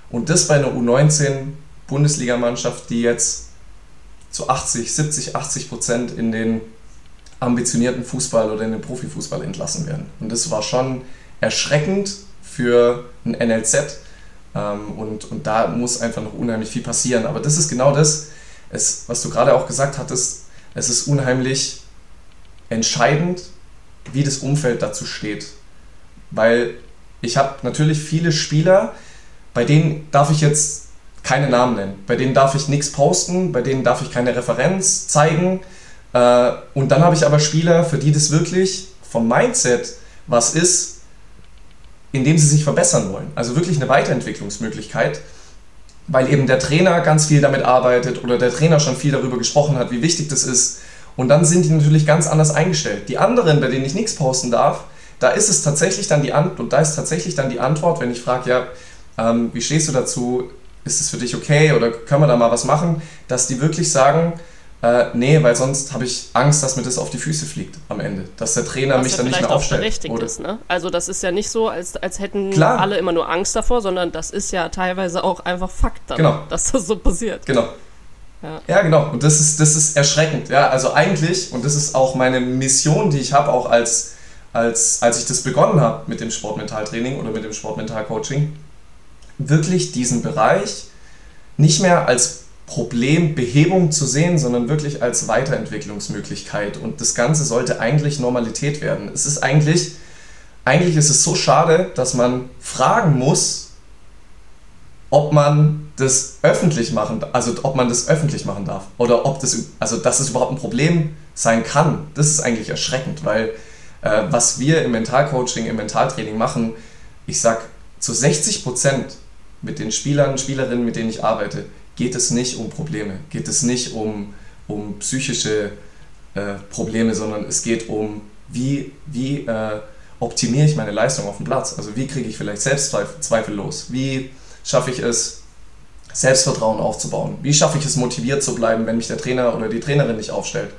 Und das bei einer U19-Bundesligamannschaft, die jetzt zu 80, 70, 80 Prozent in den ambitionierten Fußball oder in den Profifußball entlassen werden. Und das war schon erschreckend für ein NLZ. Ähm, und, und da muss einfach noch unheimlich viel passieren. Aber das ist genau das, es, was du gerade auch gesagt hattest, es ist unheimlich entscheidend, wie das Umfeld dazu steht. Weil ich habe natürlich viele Spieler, bei denen darf ich jetzt keine Namen nennen, bei denen darf ich nichts posten, bei denen darf ich keine Referenz zeigen. Äh, und dann habe ich aber Spieler, für die das wirklich vom Mindset was ist, indem sie sich verbessern wollen. Also wirklich eine Weiterentwicklungsmöglichkeit, weil eben der Trainer ganz viel damit arbeitet oder der Trainer schon viel darüber gesprochen hat, wie wichtig das ist. Und dann sind die natürlich ganz anders eingestellt. Die anderen, bei denen ich nichts posten darf, da ist es tatsächlich dann die Antwort, und da ist tatsächlich dann die Antwort, wenn ich frage, ja, ähm, wie stehst du dazu? Ist es für dich okay oder können wir da mal was machen? Dass die wirklich sagen, äh, nee, weil sonst habe ich Angst, dass mir das auf die Füße fliegt am Ende. Dass der Trainer Was mich ja dann nicht mehr aufstellt. Berechtigt oder? ist, ne? Also das ist ja nicht so, als, als hätten Klar. alle immer nur Angst davor, sondern das ist ja teilweise auch einfach Fakt dann, genau. dass das so passiert. Genau. Ja. ja, genau. Und das ist, das ist erschreckend. Ja, also eigentlich, und das ist auch meine Mission, die ich habe, auch als als, als ich das begonnen habe mit dem Sportmentaltraining oder mit dem Sportmentalcoaching, wirklich diesen Bereich nicht mehr als Problembehebung zu sehen, sondern wirklich als Weiterentwicklungsmöglichkeit. Und das Ganze sollte eigentlich Normalität werden. Es ist eigentlich, eigentlich ist es so schade, dass man fragen muss, ob man das öffentlich machen, also ob man das öffentlich machen darf oder ob das, also dass es überhaupt ein Problem sein kann. Das ist eigentlich erschreckend, weil äh, was wir im Mentalcoaching, im Mentaltraining machen, ich sag zu 60 Prozent mit den Spielern, Spielerinnen, mit denen ich arbeite, geht es nicht um Probleme, geht es nicht um, um psychische äh, Probleme, sondern es geht um, wie, wie äh, optimiere ich meine Leistung auf dem Platz? Also wie kriege ich vielleicht Selbstzweifel los? Wie schaffe ich es, Selbstvertrauen aufzubauen? Wie schaffe ich es, motiviert zu bleiben, wenn mich der Trainer oder die Trainerin nicht aufstellt?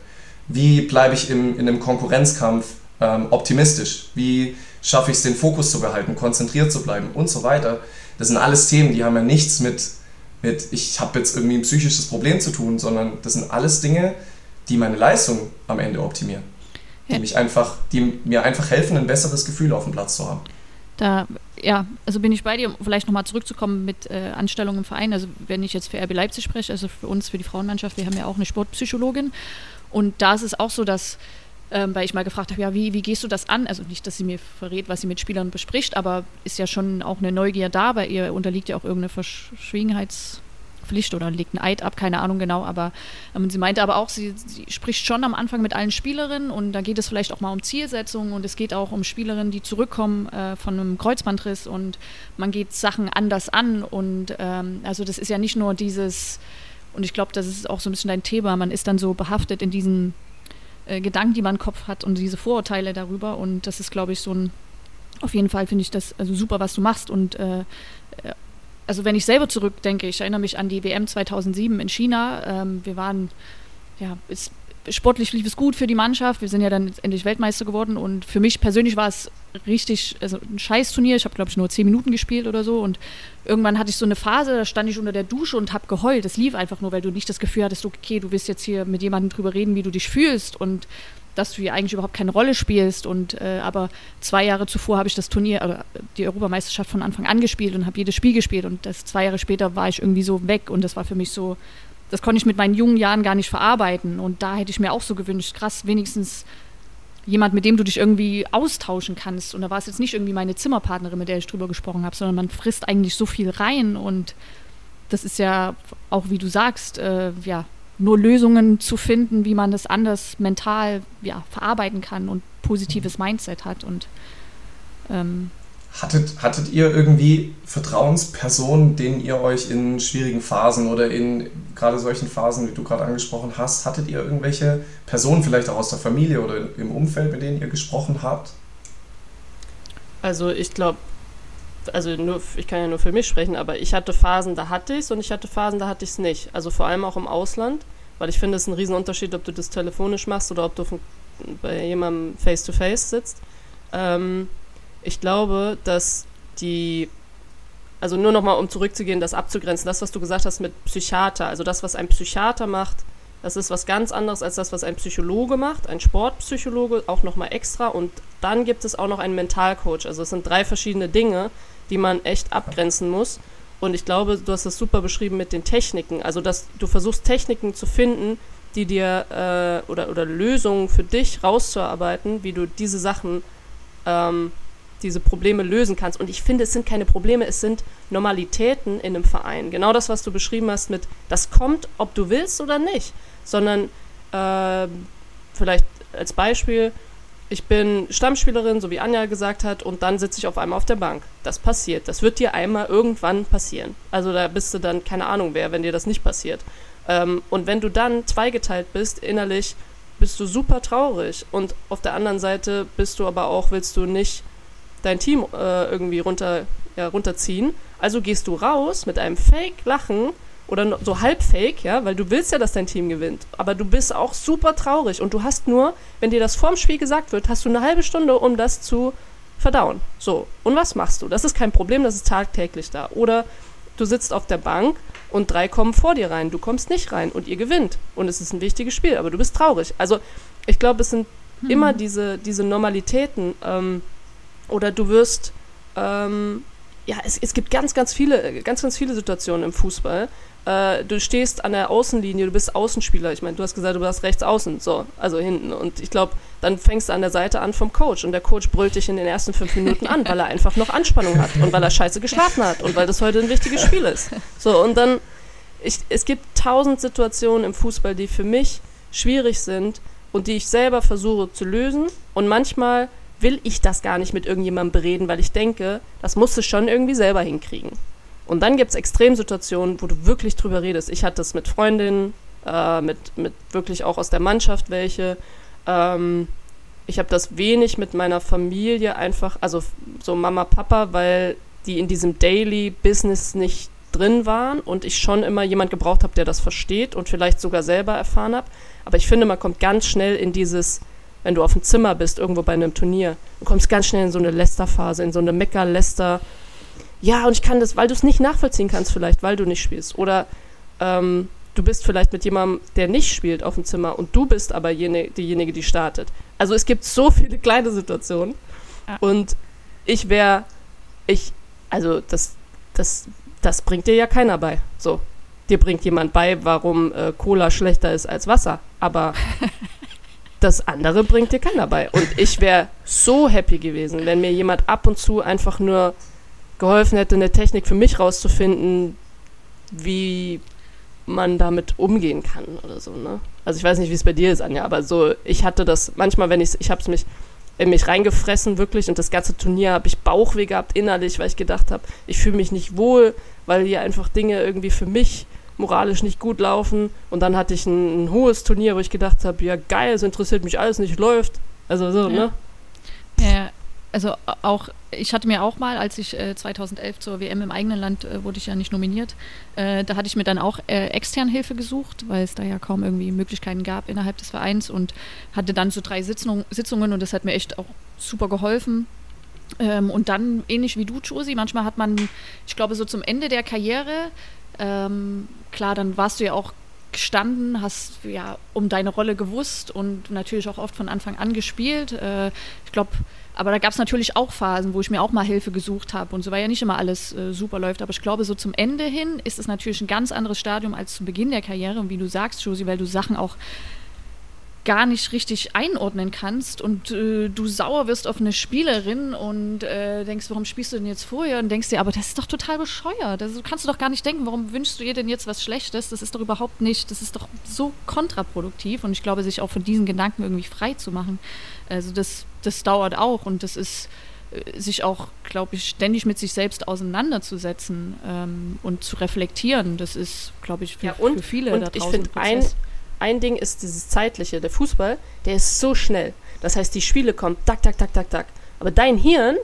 Wie bleibe ich im, in einem Konkurrenzkampf ähm, optimistisch? Wie schaffe ich es, den Fokus zu behalten, konzentriert zu bleiben und so weiter? Das sind alles Themen, die haben ja nichts mit, mit ich habe jetzt irgendwie ein psychisches Problem zu tun, sondern das sind alles Dinge, die meine Leistung am Ende optimieren. Ja. Die, mich einfach, die mir einfach helfen, ein besseres Gefühl auf dem Platz zu haben. Da, ja, also bin ich bei dir, um vielleicht nochmal zurückzukommen mit äh, Anstellung im Verein. Also wenn ich jetzt für RB Leipzig spreche, also für uns, für die Frauenmannschaft, wir haben ja auch eine Sportpsychologin. Und da ist es auch so, dass ähm, weil ich mal gefragt habe, ja, wie, wie gehst du das an? Also nicht, dass sie mir verrät, was sie mit Spielern bespricht, aber ist ja schon auch eine Neugier da, weil ihr unterliegt ja auch irgendeine Verschwiegenheitspflicht oder legt einen Eid ab, keine Ahnung genau, aber ähm, sie meinte aber auch, sie, sie, spricht schon am Anfang mit allen Spielerinnen und da geht es vielleicht auch mal um Zielsetzungen und es geht auch um Spielerinnen, die zurückkommen äh, von einem Kreuzbandriss und man geht Sachen anders an und ähm, also das ist ja nicht nur dieses und ich glaube, das ist auch so ein bisschen dein Thema, man ist dann so behaftet in diesen äh, Gedanken, die man im Kopf hat und diese Vorurteile darüber. Und das ist, glaube ich, so ein, auf jeden Fall finde ich das also super, was du machst. Und äh, äh, also wenn ich selber zurückdenke, ich erinnere mich an die WM 2007 in China. Ähm, wir waren, ja, ist sportlich lief es gut für die Mannschaft. Wir sind ja dann endlich Weltmeister geworden und für mich persönlich war es richtig, also ein Scheißturnier. Ich habe, glaube ich, nur zehn Minuten gespielt oder so und irgendwann hatte ich so eine Phase, da stand ich unter der Dusche und habe geheult. Es lief einfach nur, weil du nicht das Gefühl hattest, okay, du willst jetzt hier mit jemandem drüber reden, wie du dich fühlst und dass du hier eigentlich überhaupt keine Rolle spielst. Und äh, aber zwei Jahre zuvor habe ich das Turnier, oder die Europameisterschaft von Anfang an gespielt und habe jedes Spiel gespielt. Und das zwei Jahre später war ich irgendwie so weg und das war für mich so das konnte ich mit meinen jungen Jahren gar nicht verarbeiten. Und da hätte ich mir auch so gewünscht, krass, wenigstens jemand, mit dem du dich irgendwie austauschen kannst. Und da war es jetzt nicht irgendwie meine Zimmerpartnerin, mit der ich drüber gesprochen habe, sondern man frisst eigentlich so viel rein. Und das ist ja auch, wie du sagst, äh, ja, nur Lösungen zu finden, wie man das anders mental ja, verarbeiten kann und positives Mindset hat. Und ähm, Hattet, hattet ihr irgendwie Vertrauenspersonen, denen ihr euch in schwierigen Phasen oder in gerade solchen Phasen, wie du gerade angesprochen hast, hattet ihr irgendwelche Personen vielleicht auch aus der Familie oder im Umfeld, mit denen ihr gesprochen habt? Also ich glaube, also nur, ich kann ja nur für mich sprechen, aber ich hatte Phasen, da hatte ich es und ich hatte Phasen, da hatte ich es nicht. Also vor allem auch im Ausland, weil ich finde, es ist ein Riesenunterschied, ob du das telefonisch machst oder ob du bei jemandem face-to-face -face sitzt. Ähm, ich glaube, dass die, also nur nochmal, um zurückzugehen, das abzugrenzen, das, was du gesagt hast mit Psychiater, also das, was ein Psychiater macht, das ist was ganz anderes als das, was ein Psychologe macht, ein Sportpsychologe auch nochmal extra und dann gibt es auch noch einen Mentalcoach. Also es sind drei verschiedene Dinge, die man echt abgrenzen muss. Und ich glaube, du hast das super beschrieben mit den Techniken. Also dass du versuchst Techniken zu finden, die dir äh, oder, oder Lösungen für dich rauszuarbeiten, wie du diese Sachen ähm, diese Probleme lösen kannst. Und ich finde, es sind keine Probleme, es sind Normalitäten in einem Verein. Genau das, was du beschrieben hast mit, das kommt, ob du willst oder nicht. Sondern äh, vielleicht als Beispiel, ich bin Stammspielerin, so wie Anja gesagt hat, und dann sitze ich auf einmal auf der Bank. Das passiert. Das wird dir einmal irgendwann passieren. Also da bist du dann keine Ahnung wer, wenn dir das nicht passiert. Ähm, und wenn du dann zweigeteilt bist, innerlich, bist du super traurig. Und auf der anderen Seite bist du aber auch, willst du nicht dein Team äh, irgendwie runter, ja, runterziehen. Also gehst du raus mit einem Fake-Lachen oder so halb fake, ja, weil du willst ja, dass dein Team gewinnt, aber du bist auch super traurig und du hast nur, wenn dir das vorm Spiel gesagt wird, hast du eine halbe Stunde, um das zu verdauen. So, und was machst du? Das ist kein Problem, das ist tagtäglich da. Oder du sitzt auf der Bank und drei kommen vor dir rein, du kommst nicht rein und ihr gewinnt und es ist ein wichtiges Spiel, aber du bist traurig. Also ich glaube, es sind hm. immer diese, diese Normalitäten ähm, oder du wirst ähm, ja, es, es gibt ganz, ganz viele, ganz, ganz viele Situationen im Fußball, äh, du stehst an der Außenlinie, du bist Außenspieler. Ich meine, du hast gesagt, du warst rechts außen, so, also hinten. Und ich glaube, dann fängst du an der Seite an vom Coach und der Coach brüllt dich in den ersten fünf Minuten an, weil er einfach noch Anspannung hat und weil er scheiße geschlafen hat und weil das heute ein wichtiges Spiel ist. So, und dann, ich, es gibt tausend Situationen im Fußball, die für mich schwierig sind und die ich selber versuche zu lösen. Und manchmal will ich das gar nicht mit irgendjemandem bereden, weil ich denke, das musst du schon irgendwie selber hinkriegen. Und dann gibt es Extremsituationen, wo du wirklich drüber redest. Ich hatte das mit Freundinnen, äh, mit, mit wirklich auch aus der Mannschaft welche. Ähm, ich habe das wenig mit meiner Familie einfach, also so Mama, Papa, weil die in diesem Daily Business nicht drin waren und ich schon immer jemand gebraucht habe, der das versteht und vielleicht sogar selber erfahren habe. Aber ich finde, man kommt ganz schnell in dieses, wenn du auf dem Zimmer bist, irgendwo bei einem Turnier, du kommst ganz schnell in so eine Lester-Phase, in so eine Mecker-Lester- ja, und ich kann das, weil du es nicht nachvollziehen kannst, vielleicht, weil du nicht spielst. Oder ähm, du bist vielleicht mit jemandem, der nicht spielt, auf dem Zimmer und du bist aber jene, diejenige, die startet. Also es gibt so viele kleine Situationen. Ja. Und ich wäre, ich, also das, das, das bringt dir ja keiner bei. So. Dir bringt jemand bei, warum äh, Cola schlechter ist als Wasser. Aber [laughs] das andere bringt dir keiner bei. Und ich wäre so happy gewesen, wenn mir jemand ab und zu einfach nur geholfen hätte, eine Technik für mich rauszufinden, wie man damit umgehen kann oder so, ne? Also ich weiß nicht, wie es bei dir ist, Anja, aber so, ich hatte das manchmal, wenn ich ich habe es mich in mich reingefressen wirklich und das ganze Turnier habe ich Bauchweh gehabt innerlich, weil ich gedacht habe, ich fühle mich nicht wohl, weil hier einfach Dinge irgendwie für mich moralisch nicht gut laufen und dann hatte ich ein, ein hohes Turnier, wo ich gedacht habe, ja geil, es interessiert mich alles nicht, läuft. Also so, ja. ne? Ja, also auch, ich hatte mir auch mal, als ich äh, 2011 zur WM im eigenen Land äh, wurde ich ja nicht nominiert, äh, da hatte ich mir dann auch äh, extern Hilfe gesucht, weil es da ja kaum irgendwie Möglichkeiten gab innerhalb des Vereins und hatte dann so drei Sitzung, Sitzungen und das hat mir echt auch super geholfen. Ähm, und dann ähnlich wie du, Josi, manchmal hat man, ich glaube, so zum Ende der Karriere, ähm, klar, dann warst du ja auch gestanden, hast ja um deine Rolle gewusst und natürlich auch oft von Anfang an gespielt. Äh, ich glaube, aber da gab es natürlich auch Phasen, wo ich mir auch mal Hilfe gesucht habe und so, weil ja nicht immer alles äh, super läuft. Aber ich glaube, so zum Ende hin ist es natürlich ein ganz anderes Stadium als zu Beginn der Karriere. Und wie du sagst, Josi, weil du Sachen auch gar nicht richtig einordnen kannst und äh, du sauer wirst auf eine Spielerin und äh, denkst, warum spielst du denn jetzt vorher? Und denkst dir, aber das ist doch total bescheuert. Das kannst du doch gar nicht denken, warum wünschst du ihr denn jetzt was Schlechtes? Das ist doch überhaupt nicht, das ist doch so kontraproduktiv. Und ich glaube, sich auch von diesen Gedanken irgendwie frei zu machen, also das, das dauert auch und das ist äh, sich auch, glaube ich, ständig mit sich selbst auseinanderzusetzen ähm, und zu reflektieren. Das ist, glaube ich, für, ja, und, für viele und da draußen ich finde, ein, ein Ding ist dieses Zeitliche. Der Fußball, der ist so schnell. Das heißt, die Spiele kommen, tak, tak, tak, tak, tak. Aber dein Hirn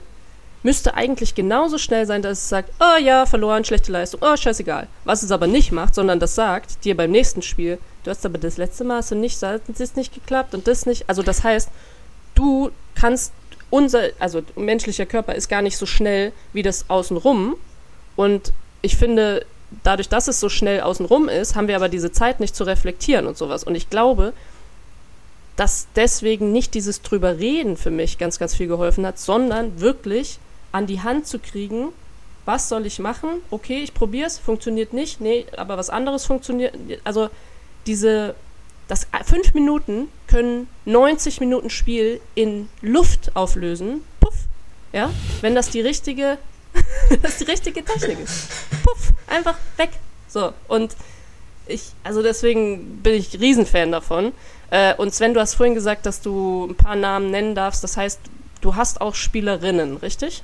müsste eigentlich genauso schnell sein, dass es sagt, oh ja, verloren, schlechte Leistung, oh, scheißegal. Was es aber nicht macht, sondern das sagt dir beim nächsten Spiel, du hast aber das letzte Mal hast du nicht, das ist nicht geklappt und das nicht. Also das heißt, du kannst unser, also menschlicher Körper ist gar nicht so schnell wie das außenrum. Und ich finde, dadurch, dass es so schnell außenrum ist, haben wir aber diese Zeit nicht zu reflektieren und sowas. Und ich glaube, dass deswegen nicht dieses drüber reden für mich ganz, ganz viel geholfen hat, sondern wirklich an die Hand zu kriegen, was soll ich machen? Okay, ich probiere es, funktioniert nicht, nee, aber was anderes funktioniert. Also diese das fünf Minuten können 90 Minuten Spiel in Luft auflösen. Puff. Ja, wenn das die richtige, [laughs] das die richtige Technik ist. Puff, einfach weg. So, und ich, also deswegen bin ich Riesenfan davon. Äh, und Sven, du hast vorhin gesagt, dass du ein paar Namen nennen darfst. Das heißt, du hast auch Spielerinnen, richtig?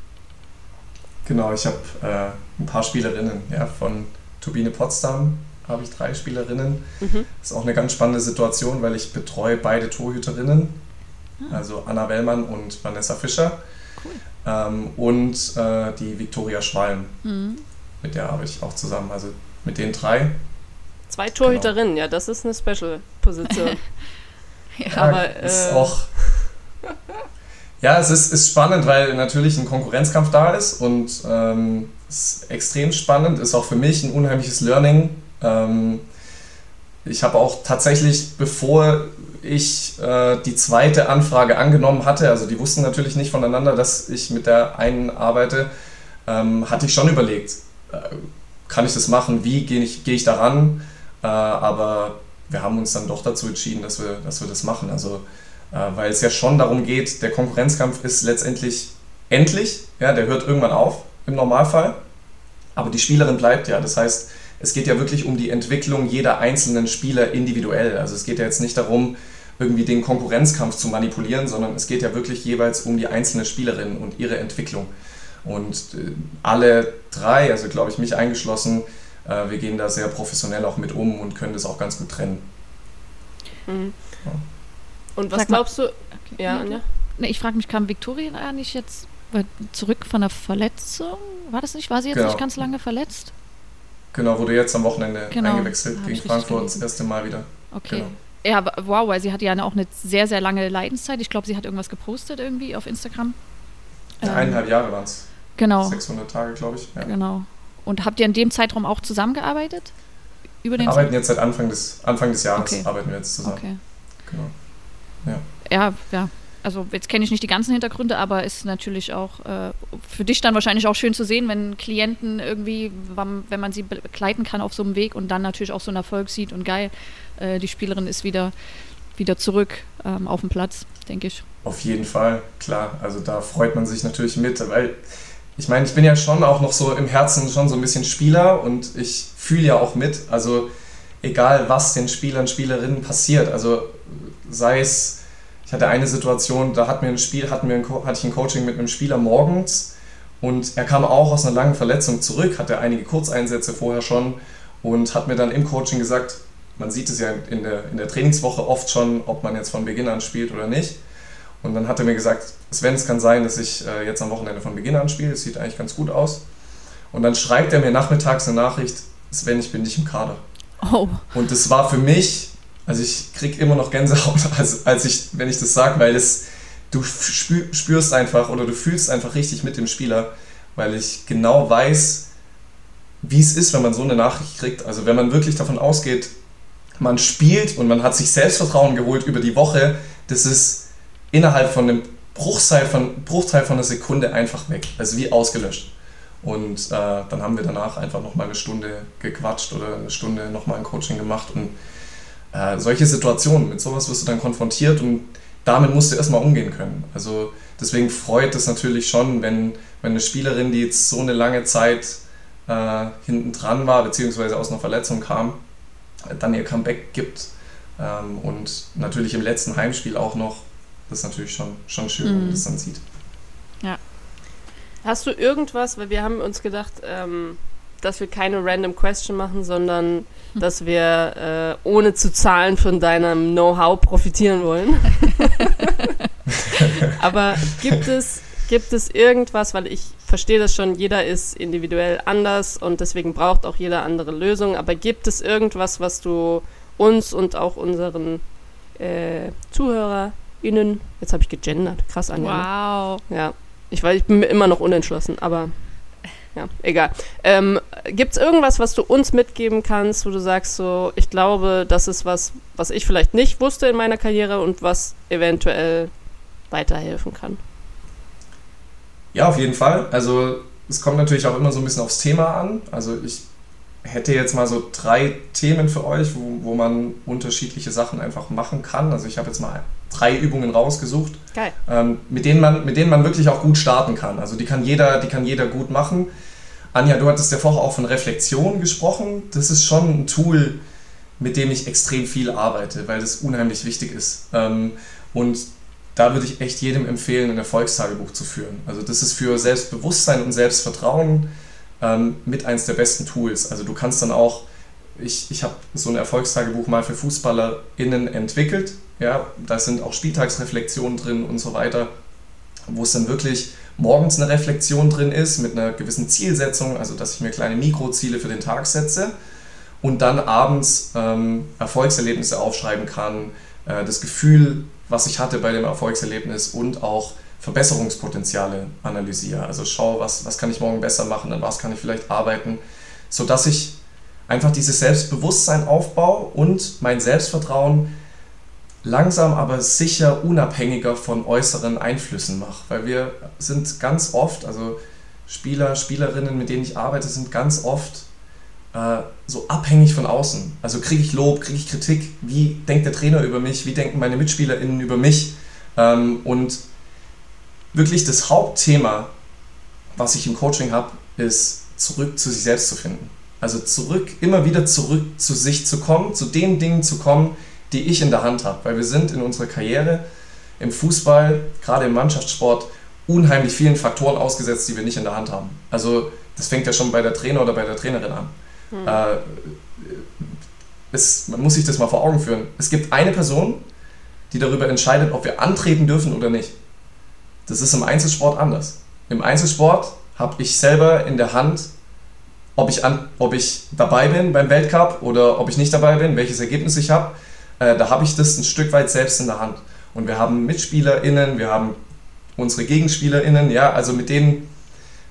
Genau, ich habe äh, ein paar Spielerinnen. Ja, von Turbine Potsdam habe ich drei Spielerinnen. Mhm. Das ist auch eine ganz spannende Situation, weil ich betreue beide Torhüterinnen. Ah. Also Anna Wellmann und Vanessa Fischer. Ähm, und äh, die Viktoria Schwalm. Mhm. Mit der arbeite ich auch zusammen. Also mit den drei. Zwei Torhüterinnen, genau. ja, das ist eine Special-Position. [laughs] ja, aber ist äh, auch. [laughs] Ja, es ist, ist spannend, weil natürlich ein Konkurrenzkampf da ist und ähm, es ist extrem spannend, ist auch für mich ein unheimliches Learning. Ähm, ich habe auch tatsächlich, bevor ich äh, die zweite Anfrage angenommen hatte, also die wussten natürlich nicht voneinander, dass ich mit der einen arbeite, ähm, hatte ich schon überlegt, äh, kann ich das machen, wie gehe ich, geh ich daran, äh, aber wir haben uns dann doch dazu entschieden, dass wir, dass wir das machen, also äh, weil es ja schon darum geht, der Konkurrenzkampf ist letztendlich endlich, ja, der hört irgendwann auf im Normalfall, aber die Spielerin bleibt ja, das heißt, es geht ja wirklich um die Entwicklung jeder einzelnen Spieler individuell. Also es geht ja jetzt nicht darum, irgendwie den Konkurrenzkampf zu manipulieren, sondern es geht ja wirklich jeweils um die einzelne Spielerin und ihre Entwicklung. Und äh, alle drei, also glaube ich mich eingeschlossen, äh, wir gehen da sehr professionell auch mit um und können das auch ganz gut trennen. Mhm. Ja. Und was Sag glaubst du? Okay. Ja, Anja? Nee, ich frage mich, kam Viktoria nicht jetzt zurück von der Verletzung? War das nicht? War sie jetzt genau. nicht ganz lange verletzt? Genau, wurde jetzt am Wochenende genau. eingewechselt gegen Frankfurt das erste Mal wieder. Okay. Genau. Ja, wow, weil sie hatte ja auch eine sehr, sehr lange Leidenszeit. Ich glaube, sie hat irgendwas gepostet irgendwie auf Instagram. Ja, ähm, eineinhalb Jahre waren es. Genau. 600 Tage, glaube ich. Ja. Genau. Und habt ihr in dem Zeitraum auch zusammengearbeitet? Über den wir arbeiten jetzt seit Anfang des, Anfang des Jahres, okay. arbeiten wir jetzt zusammen. Okay. Genau. Ja. Ja, ja also jetzt kenne ich nicht die ganzen Hintergründe, aber ist natürlich auch äh, für dich dann wahrscheinlich auch schön zu sehen, wenn Klienten irgendwie, wenn man sie begleiten kann auf so einem Weg und dann natürlich auch so einen Erfolg sieht und geil, äh, die Spielerin ist wieder, wieder zurück ähm, auf dem Platz, denke ich. Auf jeden Fall, klar. Also da freut man sich natürlich mit, weil ich meine, ich bin ja schon auch noch so im Herzen schon so ein bisschen Spieler und ich fühle ja auch mit. Also egal, was den Spielern, Spielerinnen passiert, also sei es ich hatte eine Situation, da hat mir ein Spiel, hatten wir ein, hatte ich ein Coaching mit einem Spieler morgens und er kam auch aus einer langen Verletzung zurück, hatte einige Kurzeinsätze vorher schon und hat mir dann im Coaching gesagt, man sieht es ja in der, in der Trainingswoche oft schon, ob man jetzt von Beginn an spielt oder nicht. Und dann hat er mir gesagt, Sven, es kann sein, dass ich äh, jetzt am Wochenende von Beginn an spiele, es sieht eigentlich ganz gut aus. Und dann schreibt er mir nachmittags eine Nachricht, Sven, ich bin nicht im Kader. Oh. Und das war für mich also ich kriege immer noch Gänsehaut, [laughs] als, als ich, wenn ich das sage, weil es, du spürst einfach oder du fühlst einfach richtig mit dem Spieler, weil ich genau weiß, wie es ist, wenn man so eine Nachricht kriegt. Also wenn man wirklich davon ausgeht, man spielt und man hat sich Selbstvertrauen geholt über die Woche, das ist innerhalb von einem Bruchteil von, Bruchteil von einer Sekunde einfach weg. Also wie ausgelöscht. Und äh, dann haben wir danach einfach nochmal eine Stunde gequatscht oder eine Stunde nochmal ein Coaching gemacht und äh, solche Situationen, mit sowas wirst du dann konfrontiert und damit musst du erstmal umgehen können. Also deswegen freut es natürlich schon, wenn, wenn eine Spielerin, die jetzt so eine lange Zeit äh, hinten dran war, beziehungsweise aus einer Verletzung kam, dann ihr Comeback gibt. Ähm, und natürlich im letzten Heimspiel auch noch, das ist natürlich schon, schon schön, mhm. wenn man mhm. das dann sieht. Ja. Hast du irgendwas, weil wir haben uns gedacht, ähm, dass wir keine random Question machen, sondern hm. dass wir äh, ohne zu zahlen von deinem Know-how profitieren wollen. [laughs] [laughs] Aber gibt es, gibt es irgendwas, weil ich verstehe das schon, jeder ist individuell anders und deswegen braucht auch jeder andere Lösungen, aber gibt es irgendwas, was du uns und auch unseren äh, ZuhörerInnen, jetzt habe ich gegendert, krass an. Ne? Wow. Ja, ich weiß, ich bin immer noch unentschlossen, aber ja, egal. Ähm, Gibt es irgendwas, was du uns mitgeben kannst, wo du sagst, so, ich glaube, das ist was, was ich vielleicht nicht wusste in meiner Karriere und was eventuell weiterhelfen kann? Ja, auf jeden Fall. Also es kommt natürlich auch immer so ein bisschen aufs Thema an. Also ich hätte jetzt mal so drei Themen für euch, wo, wo man unterschiedliche Sachen einfach machen kann. Also ich habe jetzt mal drei Übungen rausgesucht, ähm, mit, denen man, mit denen man wirklich auch gut starten kann. Also die kann jeder, die kann jeder gut machen. Anja, du hattest ja vorher auch von Reflexion gesprochen. Das ist schon ein Tool, mit dem ich extrem viel arbeite, weil das unheimlich wichtig ist. Ähm, und da würde ich echt jedem empfehlen, ein Erfolgstagebuch zu führen. Also das ist für Selbstbewusstsein und Selbstvertrauen ähm, mit eins der besten Tools. Also du kannst dann auch, ich, ich habe so ein Erfolgstagebuch mal für FußballerInnen entwickelt. Ja, da sind auch Spieltagsreflexionen drin und so weiter, wo es dann wirklich morgens eine Reflexion drin ist mit einer gewissen Zielsetzung, also dass ich mir kleine Mikroziele für den Tag setze und dann abends ähm, Erfolgserlebnisse aufschreiben kann, äh, das Gefühl, was ich hatte bei dem Erfolgserlebnis und auch Verbesserungspotenziale analysiere. Also schaue, was, was kann ich morgen besser machen, an was kann ich vielleicht arbeiten, sodass ich einfach dieses Selbstbewusstsein aufbaue und mein Selbstvertrauen langsam aber sicher unabhängiger von äußeren Einflüssen mache. Weil wir sind ganz oft, also Spieler, Spielerinnen, mit denen ich arbeite, sind ganz oft äh, so abhängig von außen. Also kriege ich Lob, kriege ich Kritik, wie denkt der Trainer über mich, wie denken meine MitspielerInnen über mich. Ähm, und wirklich das Hauptthema, was ich im Coaching habe, ist zurück zu sich selbst zu finden. Also zurück, immer wieder zurück zu sich zu kommen, zu den Dingen zu kommen, die ich in der Hand habe. Weil wir sind in unserer Karriere im Fußball, gerade im Mannschaftssport, unheimlich vielen Faktoren ausgesetzt, die wir nicht in der Hand haben. Also das fängt ja schon bei der Trainer oder bei der Trainerin an. Hm. Äh, es, man muss sich das mal vor Augen führen. Es gibt eine Person, die darüber entscheidet, ob wir antreten dürfen oder nicht. Das ist im Einzelsport anders. Im Einzelsport habe ich selber in der Hand, ob ich, an, ob ich dabei bin beim Weltcup oder ob ich nicht dabei bin, welches Ergebnis ich habe. Äh, da habe ich das ein Stück weit selbst in der Hand. Und wir haben MitspielerInnen, wir haben unsere GegenspielerInnen, ja, also mit denen,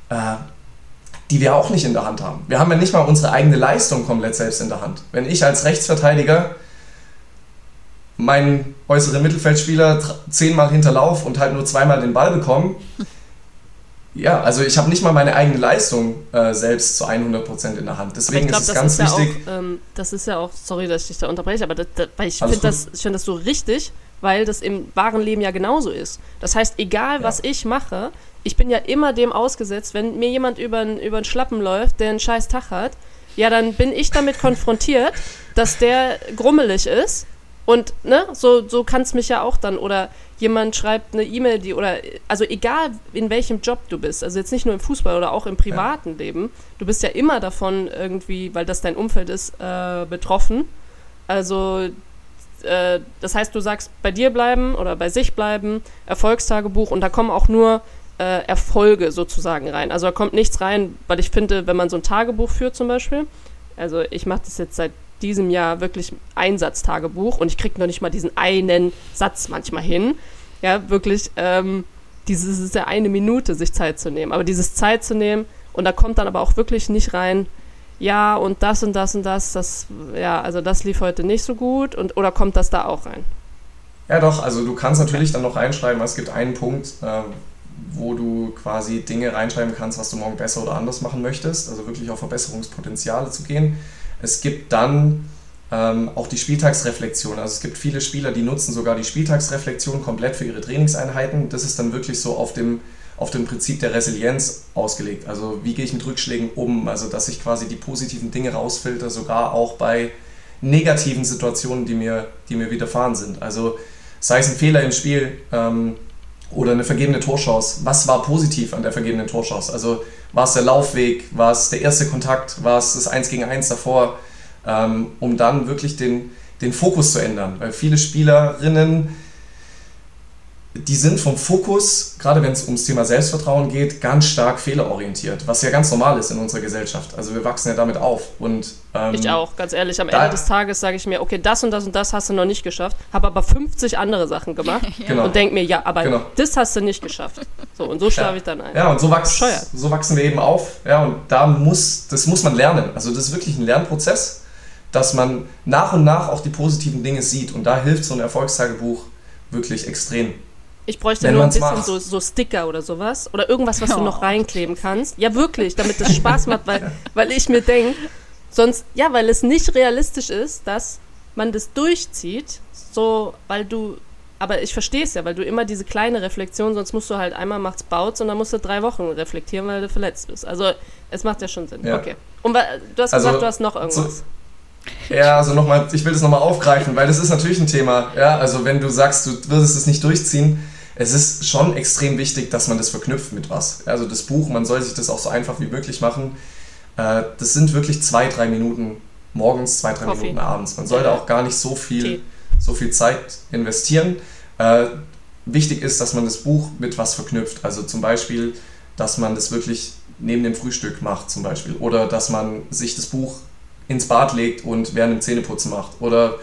äh, die wir auch nicht in der Hand haben. Wir haben ja nicht mal unsere eigene Leistung komplett selbst in der Hand. Wenn ich als Rechtsverteidiger meinen äußeren Mittelfeldspieler zehnmal hinterlauf und halt nur zweimal den Ball bekomme, ja, also ich habe nicht mal meine eigene Leistung äh, selbst zu 100% in der Hand. Deswegen glaub, ist es ganz ist wichtig. Ja auch, ähm, das ist ja auch, sorry, dass ich dich da unterbreche, aber das, das, weil ich finde das, find das so richtig, weil das im wahren Leben ja genauso ist. Das heißt, egal ja. was ich mache, ich bin ja immer dem ausgesetzt, wenn mir jemand über den Schlappen läuft, der einen scheiß Tag hat, ja, dann bin ich damit konfrontiert, [laughs] dass der grummelig ist und ne, so, so kann es mich ja auch dann, oder jemand schreibt eine E-Mail, die, oder, also egal in welchem Job du bist, also jetzt nicht nur im Fußball oder auch im privaten ja. Leben, du bist ja immer davon irgendwie, weil das dein Umfeld ist, äh, betroffen. Also, äh, das heißt, du sagst, bei dir bleiben oder bei sich bleiben, Erfolgstagebuch und da kommen auch nur äh, Erfolge sozusagen rein. Also da kommt nichts rein, weil ich finde, wenn man so ein Tagebuch führt zum Beispiel, also ich mache das jetzt seit diesem Jahr wirklich Einsatztagebuch und ich kriege noch nicht mal diesen einen Satz manchmal hin. Ja, wirklich, ähm, dieses ist ja eine Minute, sich Zeit zu nehmen. Aber dieses Zeit zu nehmen und da kommt dann aber auch wirklich nicht rein, ja, und das und das und das, das, ja, also das lief heute nicht so gut und oder kommt das da auch rein? Ja, doch, also du kannst natürlich dann noch reinschreiben, es gibt einen Punkt, äh, wo du quasi Dinge reinschreiben kannst, was du morgen besser oder anders machen möchtest, also wirklich auf Verbesserungspotenziale zu gehen. Es gibt dann ähm, auch die Spieltagsreflexion. Also es gibt viele Spieler, die nutzen sogar die Spieltagsreflexion komplett für ihre Trainingseinheiten. Das ist dann wirklich so auf dem, auf dem Prinzip der Resilienz ausgelegt. Also wie gehe ich mit Rückschlägen um? Also dass ich quasi die positiven Dinge rausfilter, sogar auch bei negativen Situationen, die mir, die mir widerfahren sind. Also sei es ein Fehler im Spiel ähm, oder eine vergebene Torschance. Was war positiv an der vergebenen Torschance? Also war es der Laufweg? War es der erste Kontakt? War es das 1 gegen 1 davor? Ähm, um dann wirklich den, den Fokus zu ändern. Weil viele Spielerinnen die sind vom Fokus, gerade wenn es ums Thema Selbstvertrauen geht, ganz stark fehlerorientiert, was ja ganz normal ist in unserer Gesellschaft. Also wir wachsen ja damit auf. Und, ähm, ich auch, ganz ehrlich. Am Ende des Tages sage ich mir, okay, das und das und das hast du noch nicht geschafft, habe aber 50 andere Sachen gemacht [laughs] ja. genau. und denke mir, ja, aber genau. das hast du nicht geschafft. So, und so schlafe ja. ich dann ein. Ja, und so, wachs so wachsen wir eben auf. Ja, und da muss, das muss man lernen. Also das ist wirklich ein Lernprozess, dass man nach und nach auch die positiven Dinge sieht. Und da hilft so ein Erfolgstagebuch wirklich extrem. Ich bräuchte Wenn nur ein bisschen so, so, Sticker oder sowas. Oder irgendwas, was oh. du noch reinkleben kannst. Ja, wirklich, damit es Spaß macht, weil, [laughs] weil ich mir denke, Sonst, ja, weil es nicht realistisch ist, dass man das durchzieht, so, weil du, aber ich verstehe es ja, weil du immer diese kleine Reflexion, sonst musst du halt einmal macht's baut und dann musst du drei Wochen reflektieren, weil du verletzt bist. Also, es macht ja schon Sinn. Ja. Okay. Und du hast Also, gesagt, du hast noch irgendwas. so- Ja, also nochmal, ich will das nochmal aufgreifen, weil das ist natürlich ein Thema. Ja, also wenn du sagst, du würdest es nicht durchziehen, es ist schon extrem wichtig, dass man das verknüpft mit was. Also das Buch, man soll sich das auch so einfach wie möglich machen. Äh, Das sind wirklich zwei, drei Minuten morgens, zwei, drei Coffee. Minuten abends. Man sollte auch gar nicht so viel, Tee. so viel Zeit investieren. Äh, Wichtig ist, dass man das Buch mit was verknüpft. Also zum Beispiel, dass man das wirklich neben dem Frühstück macht zum Beispiel. Oder dass man sich das Buch ins Bad legt und während dem Zähneputzen macht. Oder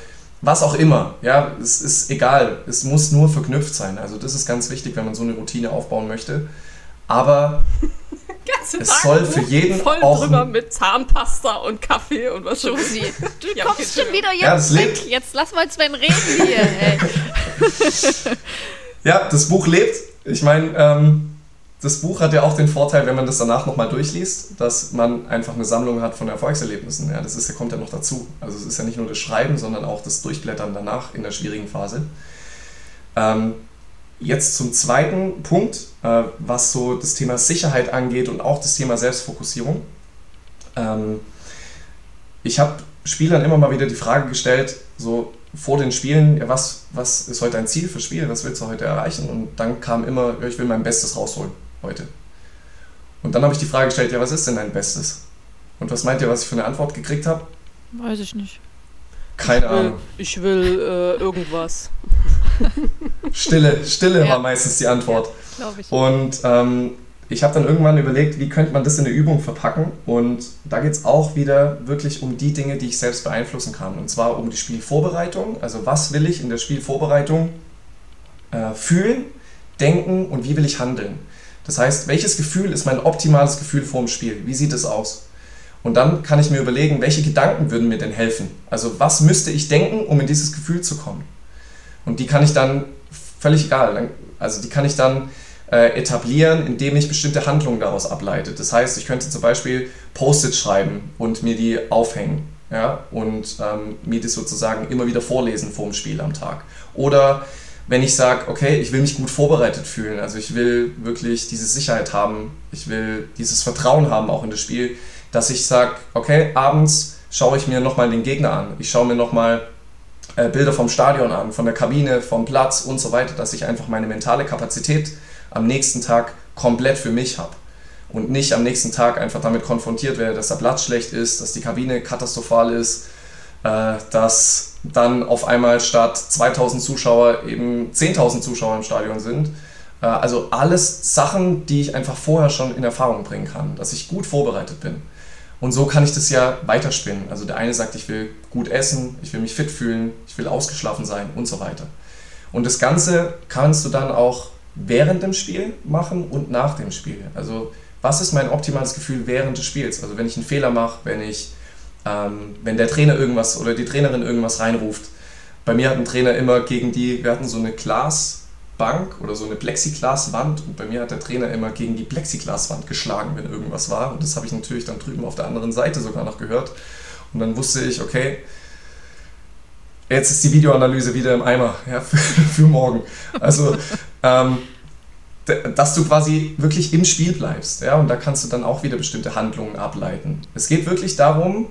was auch immer. Ja, es ist egal. Es muss nur verknüpft sein. Also das ist ganz wichtig, wenn man so eine Routine aufbauen möchte. Aber [laughs] Ganze es Tag soll für jeden voll auch drüber mit Zahnpasta und Kaffee und was schon. Josi, du Ja, kommst okay, schon wieder Ja, jetzt das weg. lebt. Jetzt lass mal Sven reden hier. Ey. [laughs] Ja, das Buch lebt. Ich meine, ähm, das Buch hat ja auch den Vorteil, wenn man das danach nochmal durchliest, dass man einfach eine Sammlung hat von Erfolgserlebnissen. Ja, das ist, kommt ja noch dazu. Also es ist ja nicht nur das Schreiben, sondern auch das Durchblättern danach in der schwierigen Phase. Ähm, jetzt zum zweiten Punkt, äh, was so das Thema Sicherheit angeht und auch das Thema Selbstfokussierung. Ähm, ich habe Spielern immer mal wieder die Frage gestellt, so vor den Spielen, ja, was, was ist heute dein Ziel für Spiel, was willst du heute erreichen? Und dann kam immer, ich will mein Bestes rausholen heute. Und dann habe ich die Frage gestellt, ja, was ist denn dein Bestes? Und was meint ihr, was ich für eine Antwort gekriegt habe? Weiß ich nicht. Keine Ich will, Ahnung. ich will äh, irgendwas. [laughs] Stille, Stille Ja. war meistens die Antwort. Glaube ich. Und ähm, ich habe dann irgendwann überlegt, wie könnte man das in eine Übung verpacken. Und da geht es auch wieder wirklich um die Dinge, die ich selbst beeinflussen kann. Und zwar um die Spielvorbereitung. Also was will ich in der Spielvorbereitung äh, fühlen, denken und wie will ich handeln. Das heißt, welches Gefühl ist mein optimales Gefühl vor dem Spiel? Wie sieht es aus? Und dann kann ich mir überlegen, welche Gedanken würden mir denn helfen? Also was müsste ich denken, um in dieses Gefühl zu kommen? Und die kann ich dann, völlig egal, also die kann ich dann äh, etablieren, indem ich bestimmte Handlungen daraus ableite. Das heißt, ich könnte zum Beispiel Post-it schreiben und mir die aufhängen ja, und ähm, mir das sozusagen immer wieder vorlesen vor dem Spiel am Tag. Oder wenn ich sage, okay, ich will mich gut vorbereitet fühlen, also ich will wirklich diese Sicherheit haben, ich will dieses Vertrauen haben auch in das Spiel, dass ich sage, okay, abends schaue ich mir nochmal den Gegner an, ich schaue mir nochmal äh, Bilder vom Stadion an, von der Kabine, vom Platz und so weiter, dass ich einfach meine mentale Kapazität am nächsten Tag komplett für mich habe. Und nicht am nächsten Tag einfach damit konfrontiert werde, dass der Platz schlecht ist, dass die Kabine katastrophal ist, dass dann auf einmal statt 2000 Zuschauer eben 10.000 Zuschauer im Stadion sind. Äh, also alles Sachen, die ich einfach vorher schon in Erfahrung bringen kann, dass ich gut vorbereitet bin. Und so kann ich das ja weiterspinnen. Also der eine sagt, ich will gut essen, ich will mich fit fühlen, ich will ausgeschlafen sein und so weiter. Und das Ganze kannst du dann auch während dem Spiel machen und nach dem Spiel. Also was ist mein optimales Gefühl während des Spiels? Also wenn ich einen Fehler mache, wenn ich, ähm, wenn der Trainer irgendwas oder die Trainerin irgendwas reinruft. Bei mir hat ein Trainer immer gegen die, wir hatten so eine Glasbank oder so eine Plexiglaswand und bei mir hat der Trainer immer gegen die Plexiglaswand geschlagen, wenn irgendwas war. Und das habe ich natürlich dann drüben auf der anderen Seite sogar noch gehört. Und dann wusste ich, okay, jetzt ist die Videoanalyse wieder im Eimer ja, für, [laughs] für morgen. Also, ähm, dass du quasi wirklich im Spiel bleibst. Ja, und da kannst du dann auch wieder bestimmte Handlungen ableiten. Es geht wirklich darum,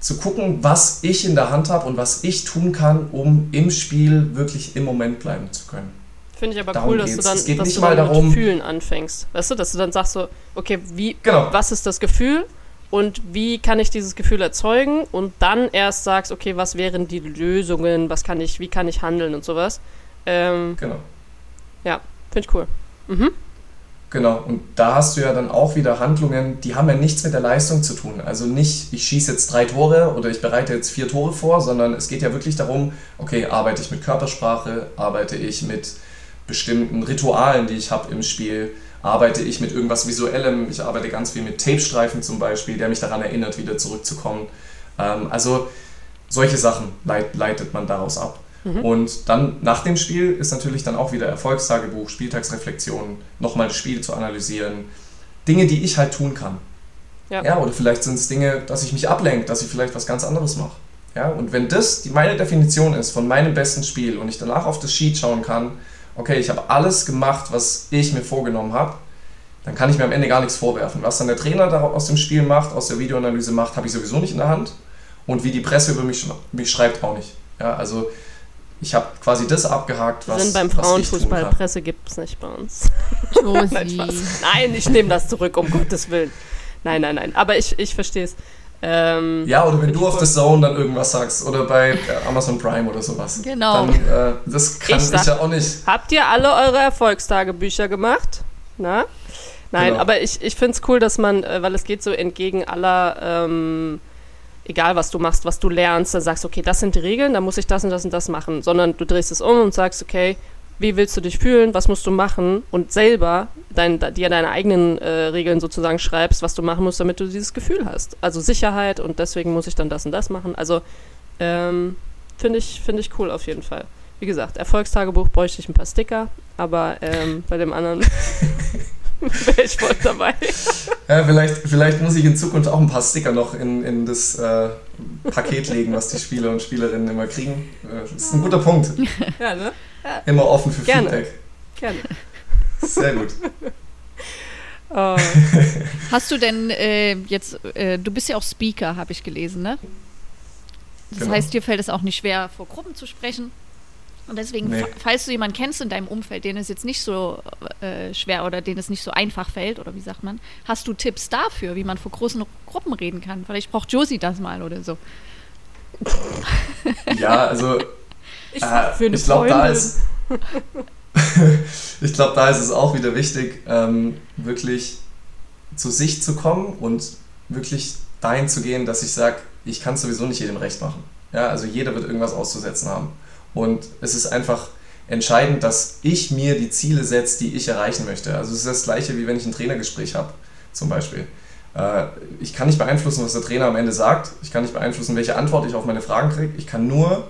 zu gucken, was ich in der Hand habe und was ich tun kann, um im Spiel wirklich im Moment bleiben zu können. Finde ich aber Darum cool, dass du geht's. dann, Es geht dass du mal dann darum- mit Fühlen anfängst. Weißt du, dass du dann sagst so, okay, wie, Genau. was ist das Gefühl und wie kann ich dieses Gefühl erzeugen und dann erst sagst, okay, was wären die Lösungen, was kann ich, wie kann ich handeln und sowas. Ähm, Genau. Finde ich cool. Mhm. Genau, und da hast du ja dann auch wieder Handlungen, die haben ja nichts mit der Leistung zu tun. Also nicht, ich schieße jetzt drei Tore oder ich bereite jetzt vier Tore vor, sondern es geht ja wirklich darum, okay, arbeite ich mit Körpersprache, arbeite ich mit bestimmten Ritualen, die ich habe im Spiel, arbeite ich mit irgendwas Visuellem, ich arbeite ganz viel mit Tapestreifen zum Beispiel, der mich daran erinnert, wieder zurückzukommen. Ähm, also solche Sachen leit, leitet man daraus ab. Und dann nach dem Spiel ist natürlich dann auch wieder Erfolgstagebuch, Spieltagsreflexion, nochmal das Spiel zu analysieren. Dinge, die ich halt tun kann. Ja. ja oder vielleicht sind es Dinge, dass ich mich ablenke, dass ich vielleicht was ganz anderes mache. Ja, und wenn das die, meine Definition ist von meinem besten Spiel und ich danach auf das Sheet schauen kann, okay, ich habe alles gemacht, was ich mir vorgenommen habe, dann kann ich mir am Ende gar nichts vorwerfen. Was dann der Trainer da aus dem Spiel macht, aus der Videoanalyse macht, habe ich sowieso nicht in der Hand. Und wie die Presse über mich, mich schreibt, auch nicht. Ja, also ich habe quasi das abgehakt, was. Wir sind beim Frauenfußball, Presse gibt es nicht bei uns. [laughs] [laughs] nein, nein, ich nehme das zurück, um Gottes Willen. Nein, nein, nein. Aber ich, ich verstehe es. Ähm, ja, oder wenn du auf The Zone dann irgendwas sagst oder bei Amazon Prime oder sowas. Genau. Dann, äh, das kann ich, sag, ich, ja auch nicht. Habt ihr alle eure Erfolgstagebücher gemacht? Na? Nein, genau. aber ich, ich finde es cool, dass man, äh, weil es geht so entgegen aller, ähm, egal was du machst, was du lernst, dann sagst, okay, das sind die Regeln, dann muss ich das und das und das machen, sondern du drehst es um und sagst, okay, wie willst du dich fühlen, was musst du machen und selber dein, dir deine eigenen äh, Regeln sozusagen schreibst, was du machen musst, damit du dieses Gefühl hast. Also Sicherheit und deswegen muss ich dann das und das machen. Also ähm, finde ich, find ich cool auf jeden Fall. Wie gesagt, Erfolgstagebuch bräuchte ich ein paar Sticker, aber ähm, bei dem anderen [laughs] [laughs] wäre ich voll dabei. Ja, vielleicht, vielleicht muss ich in Zukunft auch ein paar Sticker noch in, in das äh, Paket legen, was die Spieler und Spielerinnen immer kriegen. Äh, das ist ein guter Punkt. Ja, ne? Immer offen für Gerne. Feedback. Gerne. Sehr gut. [laughs] Oh. Hast du denn äh, jetzt, äh, du bist ja auch Speaker, habe ich gelesen, ne? Das genau. heißt, dir fällt es auch nicht schwer, vor Gruppen zu sprechen. Und deswegen, nee. falls du jemanden kennst in deinem Umfeld, den es jetzt nicht so äh, schwer oder den es nicht so einfach fällt, oder wie sagt man, hast du Tipps dafür, wie man vor großen Gruppen reden kann? Vielleicht braucht Josie das mal oder so. [laughs] Ja, also [laughs] ich, äh, ich glaube, da ist. [laughs] ich glaube, da ist es auch wieder wichtig, ähm, wirklich zu sich zu kommen und wirklich dahin zu gehen, dass ich sage, ich kann sowieso nicht jedem recht machen. Ja, also jeder wird irgendwas auszusetzen haben. Und es ist einfach entscheidend, dass ich mir die Ziele setze, die ich erreichen möchte. Also es ist das gleiche, wie wenn ich ein Trainergespräch habe, zum Beispiel. Äh, ich kann nicht beeinflussen, was der Trainer am Ende sagt. Ich kann nicht beeinflussen, welche Antwort ich auf meine Fragen kriege. Ich kann nur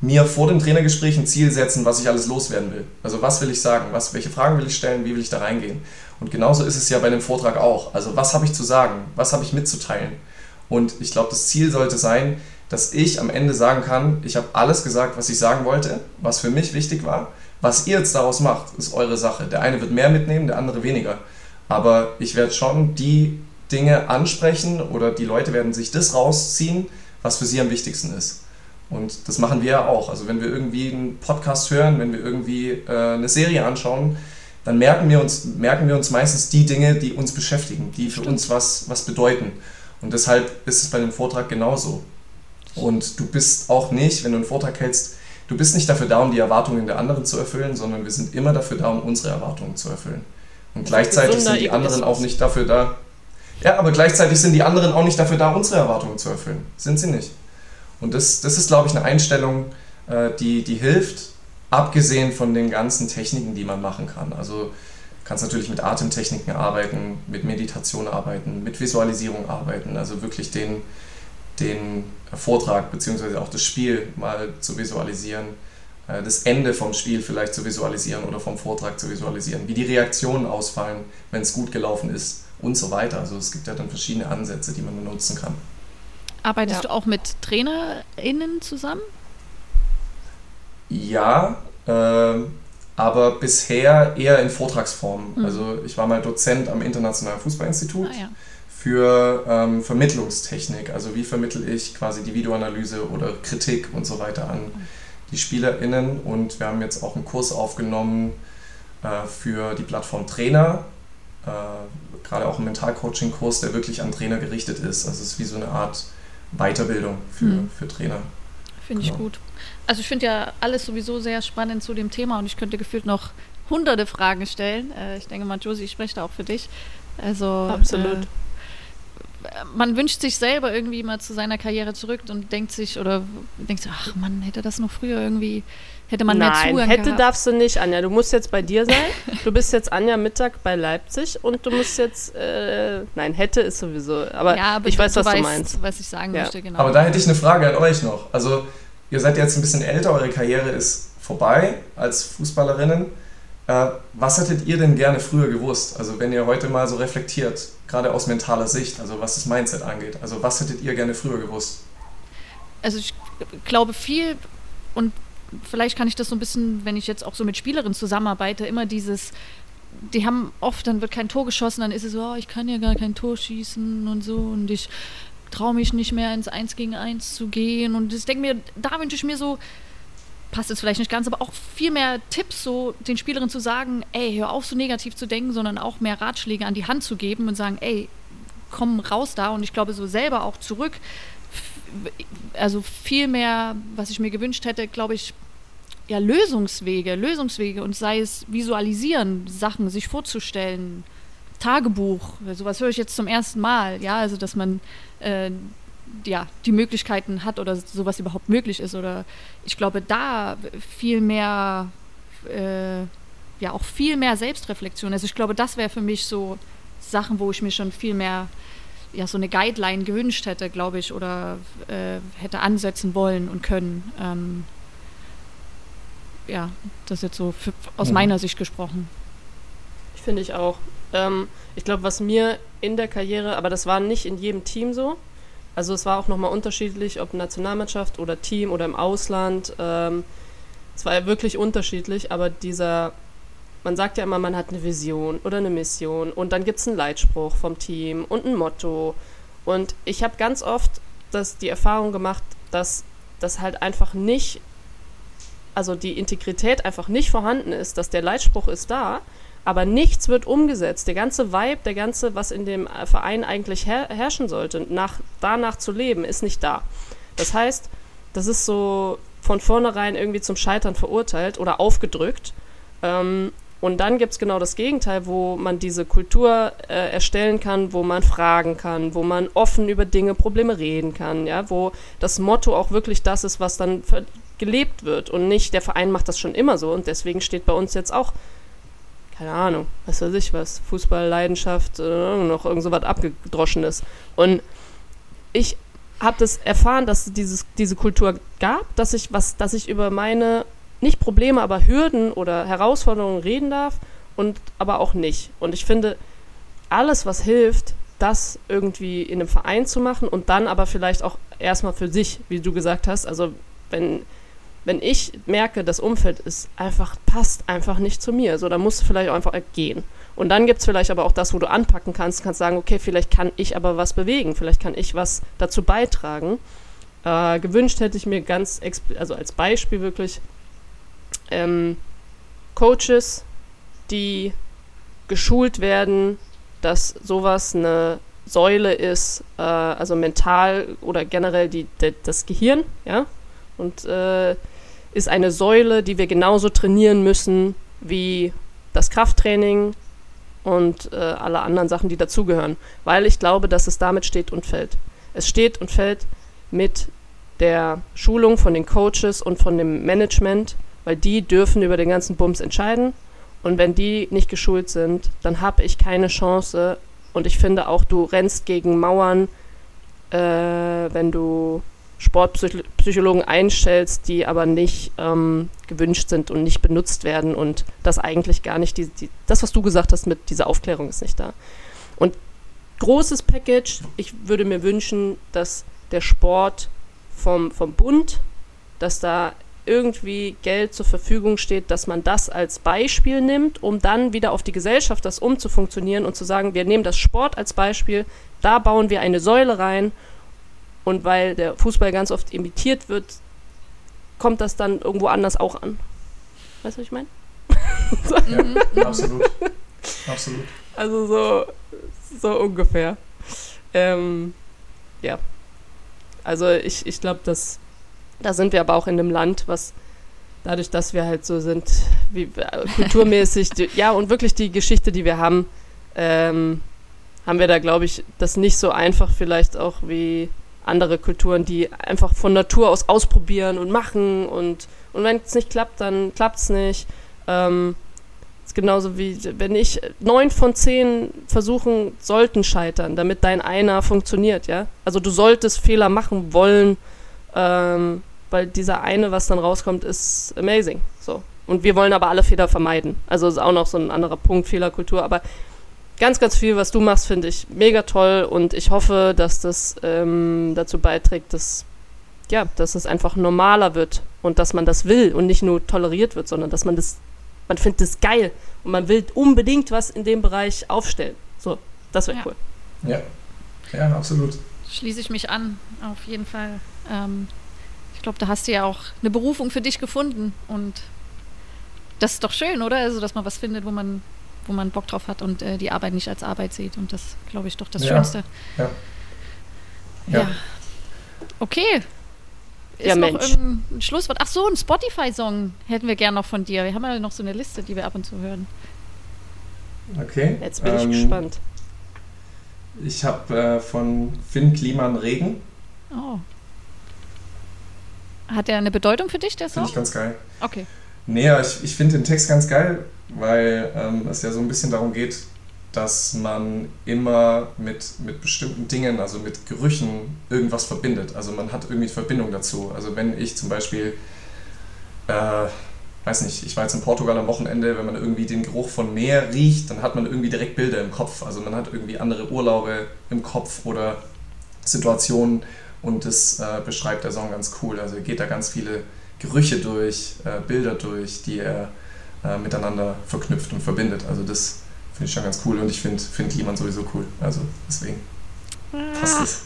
mir vor dem Trainergespräch ein Ziel setzen, was ich alles loswerden will. Also was will ich sagen, was, welche Fragen will ich stellen, wie will ich da reingehen. Und genauso ist es ja bei dem Vortrag auch. Also was habe ich zu sagen, was habe ich mitzuteilen. Und ich glaube, das Ziel sollte sein, dass ich am Ende sagen kann, ich habe alles gesagt, was ich sagen wollte, was für mich wichtig war. Was ihr jetzt daraus macht, ist eure Sache. Der eine wird mehr mitnehmen, der andere weniger. Aber ich werde schon die Dinge ansprechen oder die Leute werden sich das rausziehen, was für sie am wichtigsten ist. Und das machen wir ja auch. Also wenn wir irgendwie einen Podcast hören, wenn wir irgendwie äh, eine Serie anschauen, dann merken wir, uns, merken wir uns meistens die Dinge, die uns beschäftigen, die für uns was, was bedeuten. Und deshalb ist es bei einem Vortrag genauso. Und du bist auch nicht, wenn du einen Vortrag hältst, du bist nicht dafür da, um die Erwartungen der anderen zu erfüllen, sondern wir sind immer dafür da, um unsere Erwartungen zu erfüllen. Und gleichzeitig sind die anderen auch nicht dafür da. Ja, aber gleichzeitig sind die anderen auch nicht dafür da, unsere Erwartungen zu erfüllen. Sind sie nicht. Und das, das ist, glaube ich, eine Einstellung, äh, die, die hilft, abgesehen von den ganzen Techniken, die man machen kann. Also du kannst natürlich mit Atemtechniken arbeiten, mit Meditation arbeiten, mit Visualisierung arbeiten, also wirklich den, den Vortrag bzw. auch das Spiel mal zu visualisieren, äh, das Ende vom Spiel vielleicht zu visualisieren oder vom Vortrag zu visualisieren, wie die Reaktionen ausfallen, wenn es gut gelaufen ist und so weiter. Also es gibt ja dann verschiedene Ansätze, die man benutzen kann. Arbeitest ja. du auch mit TrainerInnen zusammen? Ja, äh, aber bisher eher in Vortragsform. Mhm. Also ich war mal Dozent am Internationalen Fußballinstitut ah, ja. Für ähm, Vermittlungstechnik. Also wie vermittle ich quasi die Videoanalyse oder Kritik und so weiter an die SpielerInnen. Und wir haben jetzt auch einen Kurs aufgenommen äh, für die Plattform Trainer. Äh, gerade auch einen Mentalcoaching-Kurs, der wirklich an Trainer gerichtet ist. Also es ist wie so eine Art Weiterbildung für, mhm. für Trainer. Finde ich genau. gut. Also ich finde ja alles sowieso sehr spannend zu dem Thema und ich könnte gefühlt noch hunderte Fragen stellen. Äh, ich denke mal, Josie, ich spreche da auch für dich. Also absolut. Äh, man wünscht sich selber irgendwie mal zu seiner Karriere zurück und denkt sich oder denkt sich, ach man, hätte das noch früher irgendwie Hätte man Nein, mehr zuhören hätte gehabt. darfst du nicht, Anja. Du musst jetzt bei dir sein. Du bist jetzt Anja Mittag bei Leipzig und du musst jetzt, äh, nein, hätte ist sowieso. Aber, ja, aber ich weiß, was weißt, du meinst. Was ich sagen ja. möchte, genau. Aber da hätte ich eine Frage an euch noch. Also, ihr seid jetzt ein bisschen älter, eure Karriere ist vorbei als Fußballerinnen. Äh, was hättet ihr denn gerne früher gewusst? Also wenn ihr heute mal so reflektiert, gerade aus mentaler Sicht, also was das Mindset angeht. Also was hättet ihr gerne früher gewusst? Also ich glaube viel und vielleicht kann ich das so ein bisschen, wenn ich jetzt auch so mit Spielerinnen zusammenarbeite, immer dieses, die haben oft, dann wird kein Tor geschossen, dann ist es so, oh, ich kann ja gar kein Tor schießen und so und ich traue mich nicht mehr ins Eins gegen Eins zu gehen und ich denke mir, da wünsche ich mir so, passt jetzt vielleicht nicht ganz, aber auch viel mehr Tipps, so den Spielerinnen zu sagen, ey, hör auf so negativ zu denken, sondern auch mehr Ratschläge an die Hand zu geben und sagen, ey, komm raus da und ich glaube so selber auch zurück. Also viel mehr, was ich mir gewünscht hätte, glaube ich, ja, Lösungswege, Lösungswege und sei es visualisieren, Sachen sich vorzustellen, Tagebuch, sowas höre ich jetzt zum ersten Mal, ja, also dass man äh, ja, die Möglichkeiten hat oder sowas überhaupt möglich ist. Oder ich glaube, da viel mehr, äh, ja, auch viel mehr Selbstreflexion. Also ich glaube, das wäre für mich so Sachen, wo ich mir schon viel mehr, ja, so eine Guideline gewünscht hätte, glaube ich, oder äh, hätte ansetzen wollen und können. Ähm, ja, das ist jetzt so für, aus mhm. meiner Sicht gesprochen. Ich finde ich auch. Ähm, ich glaube, was mir in der Karriere, aber das war nicht in jedem Team so, also es war auch nochmal unterschiedlich, ob Nationalmannschaft oder Team oder im Ausland. Ähm, es war ja wirklich unterschiedlich, aber dieser, man sagt ja immer, man hat eine Vision oder eine Mission und dann gibt es einen Leitspruch vom Team und ein Motto. Und ich habe ganz oft das, die Erfahrung gemacht, dass das halt einfach nicht, also die Integrität einfach nicht vorhanden ist, dass der Leitspruch ist da, aber nichts wird umgesetzt. Der ganze Vibe, der ganze, was in dem Verein eigentlich her herrschen sollte, nach, danach zu leben, ist nicht da. Das heißt, das ist so von vornherein irgendwie zum Scheitern verurteilt oder aufgedrückt. Ähm, und dann gibt es genau das Gegenteil, wo man diese Kultur äh, erstellen kann, wo man fragen kann, wo man offen über Dinge, Probleme reden kann, ja, wo das Motto auch wirklich das ist, was dann gelebt wird und nicht der Verein macht das schon immer so und deswegen steht bei uns jetzt auch keine Ahnung, was weiß ich was, Fußball, Leidenschaft, äh, noch irgend so was abgedroschenes. Und ich habe das erfahren, dass es dieses, diese Kultur gab, dass ich was, dass ich über meine, nicht Probleme, aber Hürden oder Herausforderungen reden darf und aber auch nicht. Und ich finde, alles, was hilft, das irgendwie in einem Verein zu machen und dann aber vielleicht auch erstmal für sich, wie du gesagt hast, also wenn wenn ich merke, das Umfeld ist einfach, passt einfach nicht zu mir, so, dann musst du vielleicht auch einfach gehen. Und dann gibt es vielleicht aber auch das, wo du anpacken kannst, kannst sagen, okay, vielleicht kann ich aber was bewegen, vielleicht kann ich was dazu beitragen. Äh, gewünscht hätte ich mir ganz, also als Beispiel wirklich, ähm, Coaches, die geschult werden, dass sowas eine Säule ist, äh, also mental oder generell die, de, das Gehirn, ja, und äh, ist eine Säule, die wir genauso trainieren müssen wie das Krafttraining und äh, alle anderen Sachen, die dazugehören. Weil ich glaube, dass es damit steht und fällt. Es steht und fällt mit der Schulung von den Coaches und von dem Management, weil die dürfen über den ganzen Bums entscheiden. Und wenn die nicht geschult sind, dann habe ich keine Chance. Und ich finde auch, du rennst gegen Mauern, äh, wenn du Sportpsychologen einstellst, die aber nicht ähm, gewünscht sind und nicht benutzt werden und das eigentlich gar nicht, die, die, das, was du gesagt hast mit dieser Aufklärung ist nicht da. Und großes Package, ich würde mir wünschen, dass der Sport vom, vom Bund, dass da irgendwie Geld zur Verfügung steht, dass man das als Beispiel nimmt, um dann wieder auf die Gesellschaft das umzufunktionieren und zu sagen, wir nehmen das Sport als Beispiel, da bauen wir eine Säule rein und weil der Fußball ganz oft imitiert wird, kommt das dann irgendwo anders auch an. Weißt du, was ich meine? ja, [laughs] absolut. Absolut. Also so, so ungefähr. Ähm, ja. Also ich, ich glaube, dass da sind wir aber auch in einem Land, was dadurch, dass wir halt so sind, wie äh, kulturmäßig, die, ja, und wirklich die Geschichte, die wir haben, ähm, haben wir da, glaube ich, das nicht so einfach vielleicht auch wie andere Kulturen, die einfach von Natur aus ausprobieren und machen und, und wenn es nicht klappt, dann klappt es nicht. Ähm, ist genauso wie wenn ich neun von zehn Versuchen sollten scheitern, damit dein einer funktioniert, ja. Also du solltest Fehler machen wollen, ähm, weil dieser eine, was dann rauskommt, ist amazing. So. Und wir wollen aber alle Fehler vermeiden. Also ist auch noch so ein anderer Punkt, Fehlerkultur. Aber ganz, ganz viel, was du machst, finde ich mega toll und ich hoffe, dass das ähm, dazu beiträgt, dass ja, dass es einfach normaler wird und dass man das will und nicht nur toleriert wird, sondern dass man das, man findet das geil und man will unbedingt was in dem Bereich aufstellen. So, das wäre Ja. cool. Ja, ja, absolut. Schließe ich mich an, auf jeden Fall. Ähm, ich glaube, da hast du ja auch eine Berufung für dich gefunden und das ist doch schön, oder? Also, dass man was findet, wo man, wo man Bock drauf hat und äh, die Arbeit nicht als Arbeit sieht und das, glaube ich, doch das Ja. Schönste. Ja. Ja. Ja. Okay. Ist Ja, noch Mensch. irgendein Schlusswort? Ach so, ein Spotify-Song hätten wir gern noch von dir. Wir haben ja noch so eine Liste, die wir ab und zu hören. Okay. Jetzt bin ich ähm, gespannt. Ich habe äh, von Finn Kliman Regen. Oh. Hat der eine Bedeutung für dich, der Finde Song? ich ganz geil. Okay. Nee, ja, ich, ich finde den Text ganz geil, weil ähm, es ja so ein bisschen darum geht, dass man immer mit, mit bestimmten Dingen, also mit Gerüchen, irgendwas verbindet. Also man hat irgendwie Verbindung dazu. Also wenn ich zum Beispiel, äh, weiß nicht, ich war jetzt in Portugal am Wochenende, wenn man irgendwie den Geruch von Meer riecht, dann hat man irgendwie direkt Bilder im Kopf. Also man hat irgendwie andere Urlaube im Kopf oder Situationen und das äh, beschreibt der Song ganz cool. Also er geht da ganz viele Gerüche durch, äh, Bilder durch, die er äh, miteinander verknüpft und verbindet. Also das finde ich schon ganz cool und ich finde find Kliman sowieso cool. Also deswegen passt es.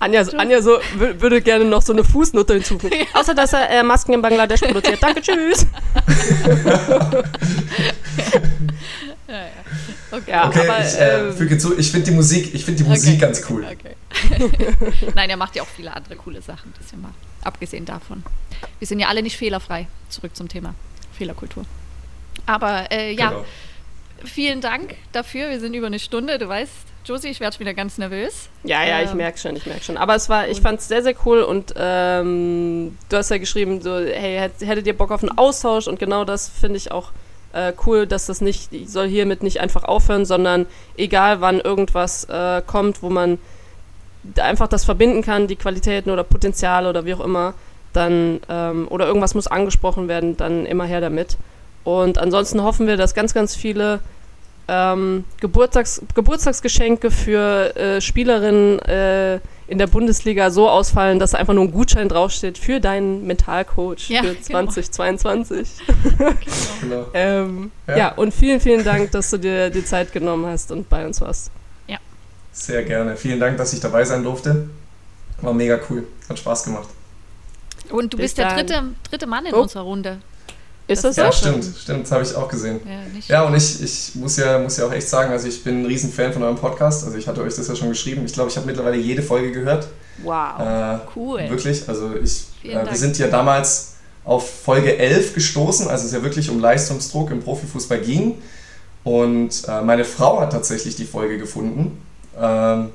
Anja, Anja so, wür- würde gerne noch so eine Fußnote hinzufügen. [laughs] Außer, dass er äh, Masken in Bangladesch produziert. Danke, tschüss. [laughs] Ja, ja. Okay. Ja, Okay, aber ich äh, ähm, füge hinzu, ich finde die Musik, ich finde die Musik ganz cool. Okay. [laughs] Nein, er macht ja auch viele andere coole Sachen, das ist ja mal abgesehen davon. Wir sind ja alle nicht fehlerfrei. Zurück zum Thema Fehlerkultur. Aber äh, ja, Genau. vielen Dank dafür. Wir sind über eine Stunde. Du weißt, Josie, ich werde wieder ganz nervös. Ja, ja, ich Ähm, merke schon, ich merke schon. Aber es war, ich fand es sehr, sehr cool und ähm, du hast ja geschrieben, so, hey, hätt- hättet ihr Bock auf einen Austausch und genau das finde ich auch äh, cool, dass das nicht, soll hiermit nicht einfach aufhören, sondern egal wann irgendwas äh, kommt, wo man einfach das verbinden kann, die Qualitäten oder Potenziale oder wie auch immer, dann, ähm, oder irgendwas muss angesprochen werden, dann immer her damit. Und ansonsten hoffen wir, dass ganz, ganz viele ähm, Geburtstags Geburtstagsgeschenke für äh, Spielerinnen äh, in der Bundesliga so ausfallen, dass einfach nur ein Gutschein draufsteht für deinen Mentalcoach Ja, für genau. 2022. [laughs] Genau. [laughs] Ähm, ja. Ja. und vielen, vielen Dank, dass du dir die Zeit genommen hast und bei uns warst. Sehr gerne. Vielen Dank, dass ich dabei sein durfte. War mega cool. Hat Spaß gemacht. Und du Bis bist der dann. dritte, dritte Mann in Oh. unserer Runde. Ist Das das, Ja, so? stimmt, stimmt. Das habe ich auch gesehen. Ja, Ja, und ich, ich muss, ja, muss ja auch echt sagen, also ich bin ein Riesenfan von eurem Podcast. Also ich hatte euch das ja schon geschrieben. Ich glaube, ich habe mittlerweile jede Folge gehört. Wow. Äh, cool. Wirklich, also ich, äh, wir sind ja damals auf Folge 11 gestoßen, als es ja wirklich um Leistungsdruck im Profifußball ging. Und äh, meine Frau hat tatsächlich die Folge gefunden. Ähm,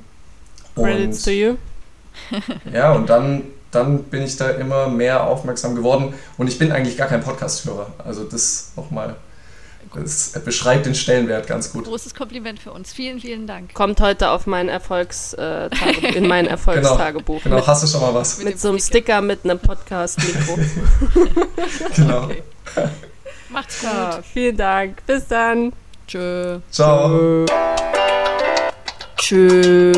Credits to you. ja, und dann, dann bin ich da immer mehr aufmerksam geworden. Und ich bin eigentlich gar kein Podcast-Hörer. Also das nochmal, das beschreibt den Stellenwert ganz gut. Großes Kompliment für uns. Vielen, vielen Dank. Kommt heute auf mein Erfolgs, äh, in mein [laughs] Erfolgstagebuch. Genau, Mit, hast du schon mal was? Mit mit so einem Sticker. Sticker mit einem Podcast-Mikro. [laughs] Genau. Okay. Macht's gut. Ja, vielen Dank. Bis dann. Tschö. Ciao. Tschüss.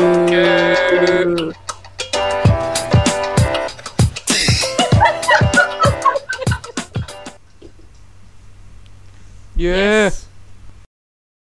Yeah. Yes.